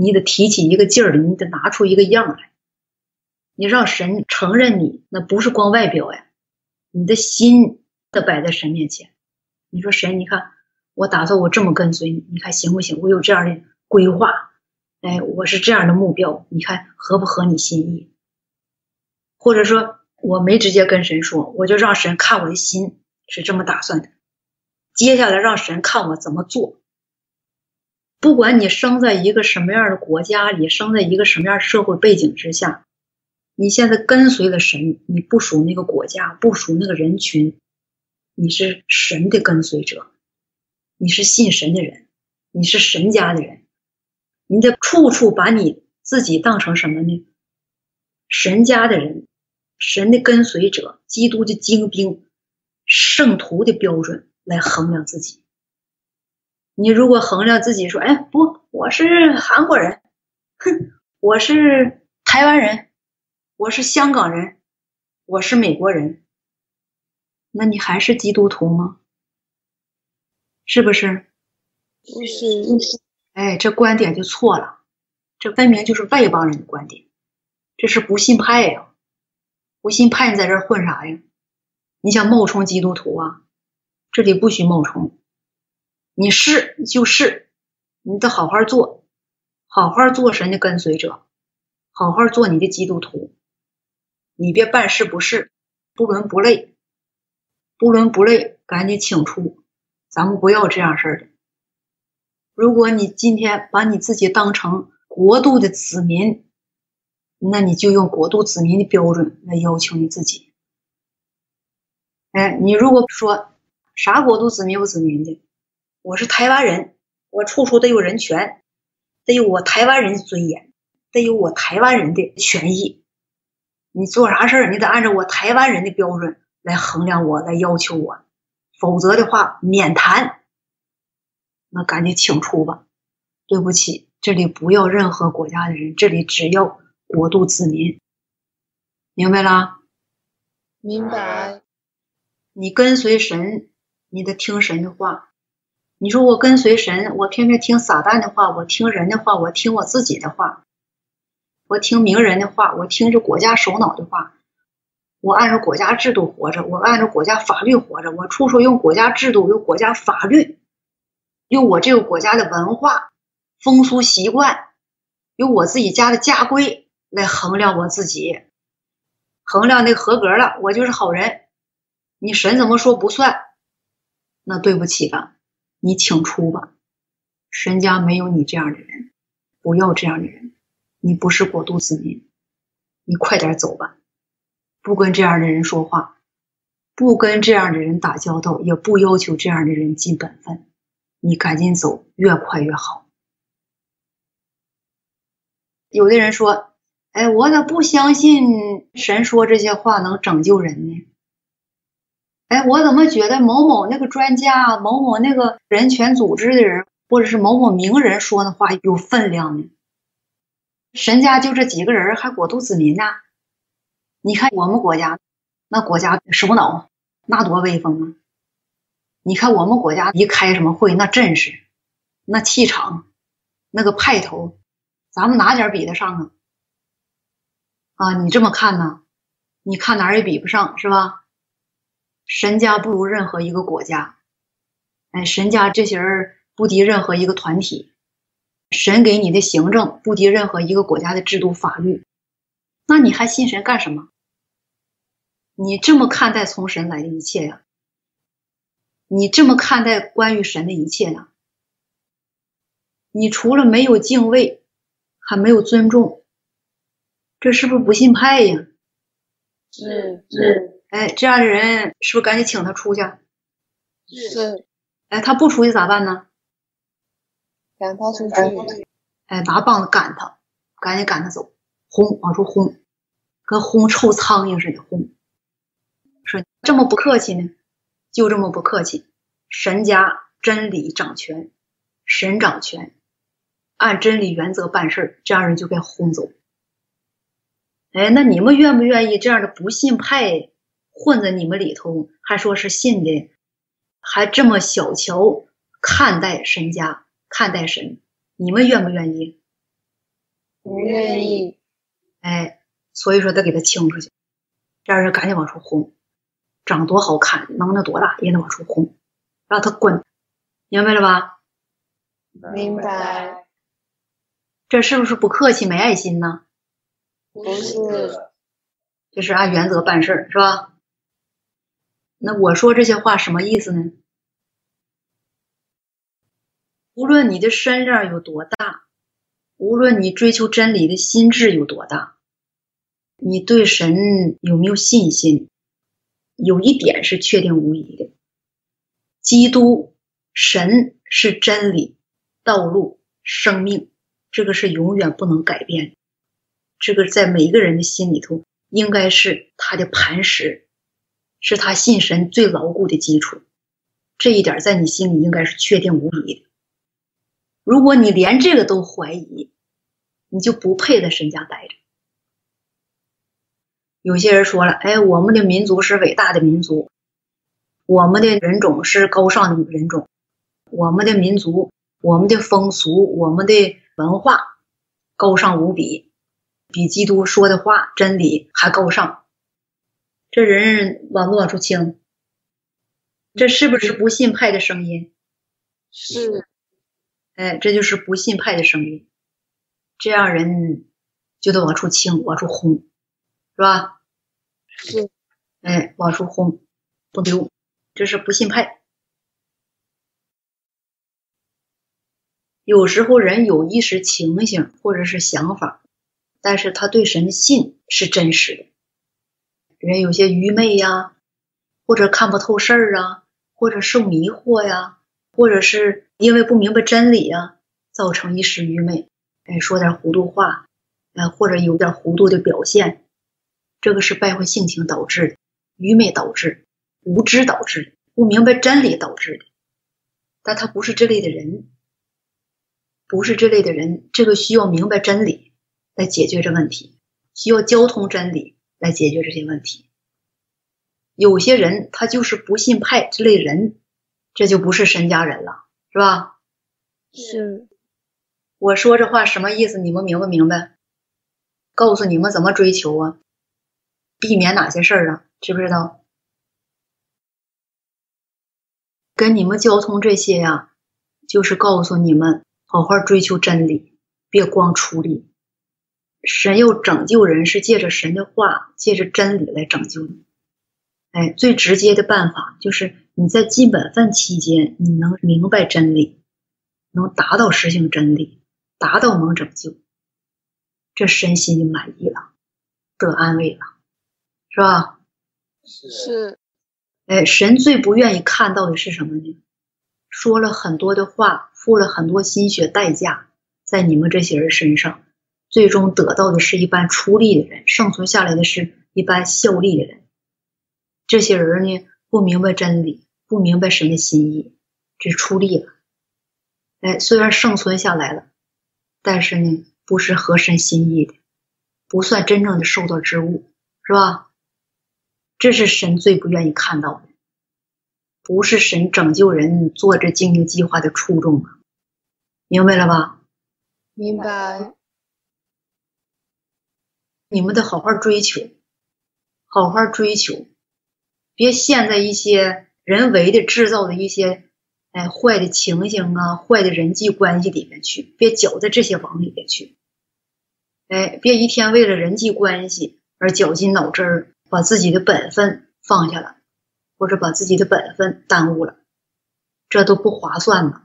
你得提起一个劲儿来，你得拿出一个样来。你让神承认你，那不是光外表呀，你的心得摆在神面前。你说神，你看我打算我这么跟随你，你看行不行？我有这样的规划，哎，我是这样的目标，你看合不合你心意？或者说我没直接跟神说，我就让神看我的心是这么打算的，接下来让神看我怎么做。不管你生在一个什么样的国家里，生在一个什么样的社会背景之下，你现在跟随了神，你不属那个国家，不属那个人群，你是神的跟随者，你是信神的人，你是神家的人，你得处处把你自己当成什么呢？神家的人，神的跟随者，基督的精兵，圣徒的标准来衡量自己。你如果衡量自己说，哎，不，我是韩国人，哼，我是台湾人，我是香港人，我是美国人，那你还是基督徒吗？是不是？不是。哎，这观点就错了，这分明就是外邦人的观点，这是不信派呀！不信派，你在这混啥呀？你想冒充基督徒啊？这里不许冒充。你是就是，你得好好做，好好做神的跟随者，好好做你的基督徒。你别办事不是，不伦不类，不伦不类，赶紧请出，咱们不要这样事儿的。如果你今天把你自己当成国度的子民，那你就用国度子民的标准来要求你自己。哎，你如果说啥国度子民不子民的？我是台湾人，我处处得有人权，得有我台湾人的尊严，得有我台湾人的权益。你做啥事儿，你得按照我台湾人的标准来衡量我，来要求我，否则的话免谈。那赶紧请出吧。对不起，这里不要任何国家的人，这里只要国度子民。明白啦？明白。你跟随神，你得听神的话。你说我跟随神，我偏偏听撒旦的话，我听人的话，我听我自己的话，我听名人的话，我听着国家首脑的话，我按照国家制度活着，我按照国家法律活着，我处处用国家制度、用国家法律，用我这个国家的文化、风俗习惯，用我自己家的家规来衡量我自己，衡量那合格了，我就是好人。你神怎么说不算？那对不起了，你请出吧。神家没有你这样的人，不要这样的人。你不是国度子民，你快点走吧。不跟这样的人说话，不跟这样的人打交道，也不要求这样的人尽本分。你赶紧走，越快越好。有的人说：“哎，我咋不相信神说这些话能拯救人呢？”哎，我怎么觉得某某那个专家、某某那个人权组织的人，或者是某某名人说的话有分量呢？神家就这几个人，还国度子民呢？你看我们国家，那国家首脑那多威风啊！你看我们国家一开什么会，那阵势、那气场、那个派头，咱们哪点比得上啊？啊，你这么看呢？你看哪儿也比不上，是吧？神家不如任何一个国家，哎，神家这些人不敌任何一个团体。神给你的行政不敌任何一个国家的制度法律，那你还信神干什么？你这么看待从神来的一切呀？你这么看待关于神的一切呢？你除了没有敬畏，还没有尊重，这是不是不信派呀？是是，哎，这样的人是不是赶紧请他出去？是，哎，他不出去咋办呢？赶他出去，哎，拿棒子赶他，赶紧赶他走，轰，往出轰，跟轰臭苍蝇似的轰。说这么不客气呢，就这么不客气。神家真理掌权，神掌权，按真理原则办事，这样人就该轰走。哎，那你们愿不愿意这样的不信派混在你们里头，还说是信的，还这么小瞧看待神家？看待神，你们愿不愿意？不愿意。哎，所以说得给他清出去，这样人赶紧往出轰，长多好看，能耐多大也得往出轰，让他滚，明白了吧？明白。这是不是不客气、没爱心呢？不是，这是按原则办事是吧？那我说这些话什么意思呢？无论你的身量有多大，无论你追求真理的心智有多大，你对神有没有信心？有一点是确定无疑的：基督神是真理、道路、生命，这个是永远不能改变的。这个在每一个人的心里头，应该是他的磐石，是他信神最牢固的基础。这一点在你心里应该是确定无疑的。如果你连这个都怀疑，你就不配在神家待着。有些人说了：“哎，我们的民族是伟大的民族，我们的人种是高尚的人种，我们的民族、我们的风俗、我们的文化高尚无比，比基督说的话真理还高尚。”这人往不往出清？这是不是不信派的声音？是。哎，这就是不信派的声音，这样人就得往出清，往出轰，是吧？是。哎，往出轰，不丢，这是不信派。有时候人有一时情形或者是想法，但是他对神的信是真实的。人有些愚昧呀，或者看不透事儿啊，或者受迷惑呀。或者是因为不明白真理啊，造成一时愚昧，哎，说点糊涂话，哎，或者有点糊涂的表现，这个是败坏性情导致的，愚昧导致，无知导致，不明白真理导致的。但他不是这类的人，不是这类的人，这个需要明白真理来解决这问题，需要交通真理来解决这些问题。有些人他就是不信派这类人。这就不是神家人了，是吧？是。我说这话什么意思？你们明不明白？告诉你们怎么追求啊，避免哪些事儿啊？知不知道？跟你们交通这些呀，就是告诉你们好好追求真理，别光出力。神又拯救人，是借着神的话，借着真理来拯救你。哎，最直接的办法就是你在尽本分期间，你能明白真理，能达到实行真理，达到能拯救，这身心就满意了，得安慰了，是吧？是，哎，神最不愿意看到的是什么呢？说了很多的话，付了很多心血代价，在你们这些人身上，最终得到的是一般出力的人，生存下来的是一般效力的人。这些人呢，不明白真理，不明白神的心意，这出力了。哎，虽然生存下来了，但是呢，不是合神心意的，不算真正的受到之物，是吧？这是神最不愿意看到的，不是神拯救人做这经营计划的初衷啊！明白了吧？明白。你们得好好追求，好好追求。别陷在一些人为的制造的一些哎坏的情形啊、坏的人际关系里面去，别搅在这些网里面去。哎，别一天为了人际关系而绞尽脑汁儿，把自己的本分放下了，或者把自己的本分耽误了，这都不划算呢，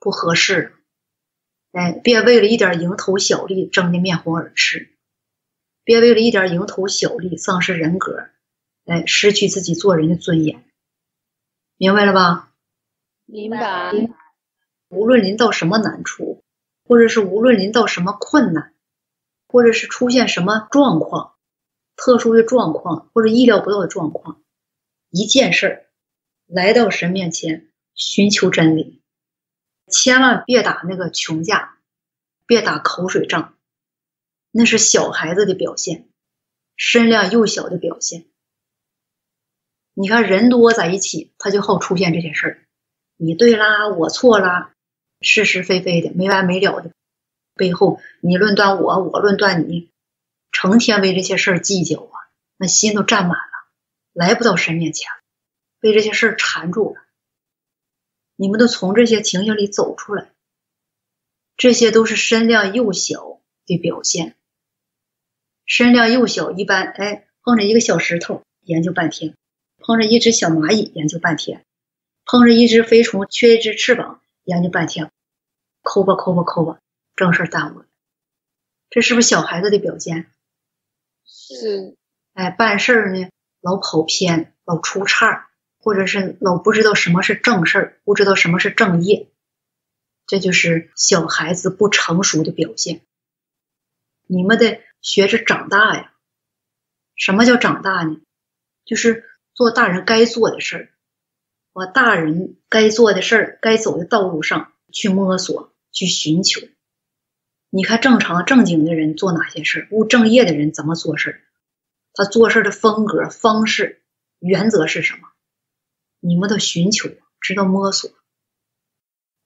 不合适。哎，别为了一点蝇头小利争得面红耳赤，别为了一点蝇头小利丧失人格。哎，失去自己做人的尊严，明白了吧？明白。无论临到什么难处，或者是无论临到什么困难，或者是出现什么状况，特殊的状况或者意料不到的状况，一件事儿，来到神面前寻求真理，千万别打那个穷架，别打口水仗，那是小孩子的表现，身量幼小的表现。你看人多在一起，他就好出现这些事儿。你对啦，我错啦，是是非非的，没完没了的。背后你论断我，我论断你，成天为这些事儿计较啊，那心都占满了，来不到神面前，被这些事儿缠住了。你们都从这些情形里走出来，这些都是身量幼小的表现。身量幼小，一般哎碰着一个小石头，研究半天。碰着一只小蚂蚁，研究半天；碰着一只飞虫，缺一只翅膀，研究半天。抠吧抠吧抠吧，正事耽误了。这是不是小孩子的表现？是。哎，办事儿呢，老跑偏，老出岔，或者是老不知道什么是正事儿，不知道什么是正业，这就是小孩子不成熟的表现。你们得学着长大呀。什么叫长大呢？就是。做大人该做的事儿，往大人该做的事儿、该走的道路上去摸索、去寻求。你看，正常正经的人做哪些事儿？务正业的人怎么做事儿？他做事的风格、方式、原则是什么？你们都寻求，知道摸索。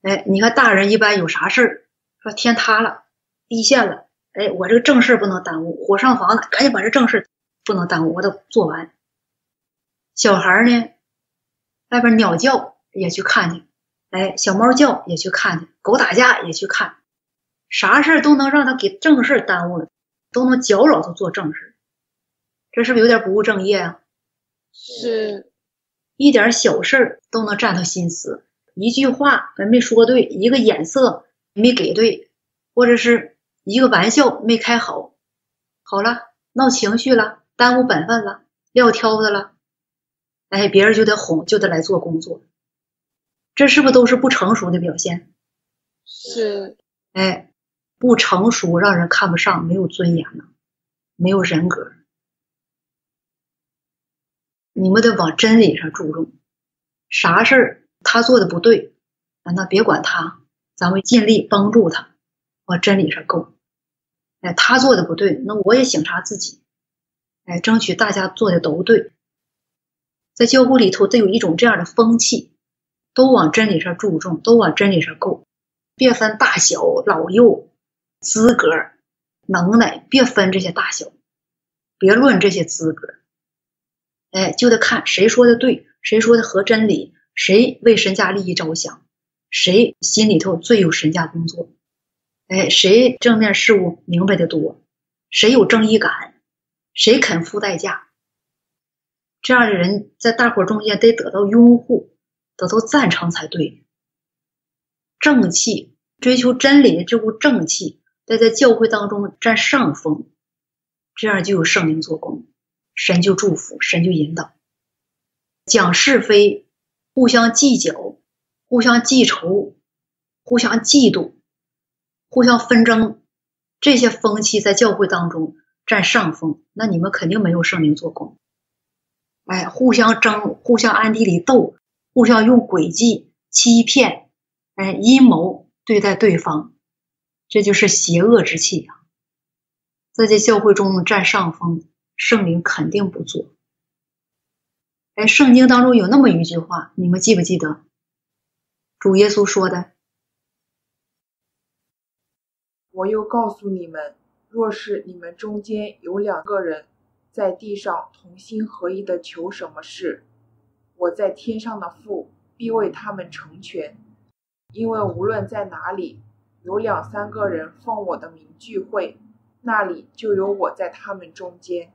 哎，你看大人一般有啥事儿？说天塌了、地陷了，哎，我这个正事不能耽误，火上房子，赶紧把这正事不能耽误，我得做完。小孩呢，外边鸟叫也去看去，哎，小猫叫也去看去，狗打架也去看，啥事都能让他给正事耽误了，都能搅扰他做正事，这是不是有点不务正业啊？是，一点小事都能占他心思，一句话没说对，一个眼色没给对，或者是一个玩笑没开好，好了，闹情绪了，耽误本分了，撂挑子了。哎，别人就得哄，就得来做工作，这是不是都是不成熟的表现？是，哎，不成熟让人看不上，没有尊严呢，没有人格。你们得往真理上注重，啥事儿他做的不对，那别管他，咱们尽力帮助他往真理上够。哎，他做的不对，那我也醒察自己，哎，争取大家做的都对。在教会里头，得有一种这样的风气，都往真理上注重，都往真理上够，别分大小、老幼、资格，能耐，别分这些大小，别论这些资格，哎，就得看谁说的对，谁说的合真理，谁为神家利益着想，谁心里头最有神家工作，哎，谁正面事物明白的多，谁有正义感，谁肯付代价，这样的人在大伙中间得得到拥护，得到赞成才对。正气，追求真理的这股正气，得在教会当中占上风，这样就有圣灵做工，神就祝福，神就引导。讲是非，互相计较，互相记仇，互相嫉妒，互相纷争，这些风气在教会当中占上风，那你们肯定没有圣灵做工。哎，互相争，互相暗地里斗，互相用诡计欺骗。哎，阴谋对待对方，这就是邪恶之气呀，在这教会中占上风，圣灵肯定不做。哎，圣经当中有那么一句话，你们记不记得？主耶稣说的：“我又告诉你们，若是你们中间有两个人在地上同心合意的求什么事，我在天上的父必为他们成全。”因为无论在哪里，有两三个人奉我的名聚会，那里就有我在他们中间。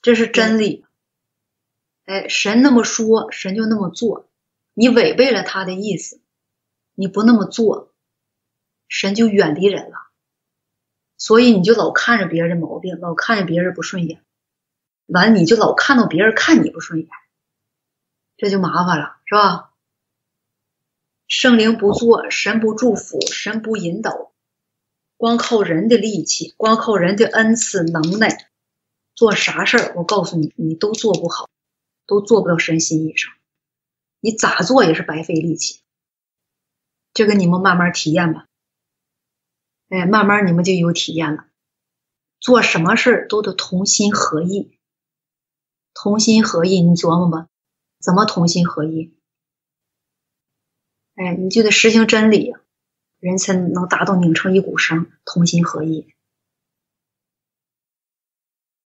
这是真理。哎，神那么说，神就那么做。你违背了他的意思，你不那么做，神就远离人了。所以你就老看着别人的毛病，老看着别人不顺眼，完你就老看到别人看你不顺眼，这就麻烦了，是吧？圣灵不做，神不祝福，神不引导，光靠人的力气，光靠人的恩赐能耐，做啥事儿，我告诉你，你都做不好，都做不到神心意上，你咋做也是白费力气。这个你们慢慢体验吧，哎，慢慢你们就有体验了。做什么事都得同心合意，同心合意，你琢磨吧，怎么同心合意？哎，你就得实行真理，人才能达到拧成一股绳，同心合意。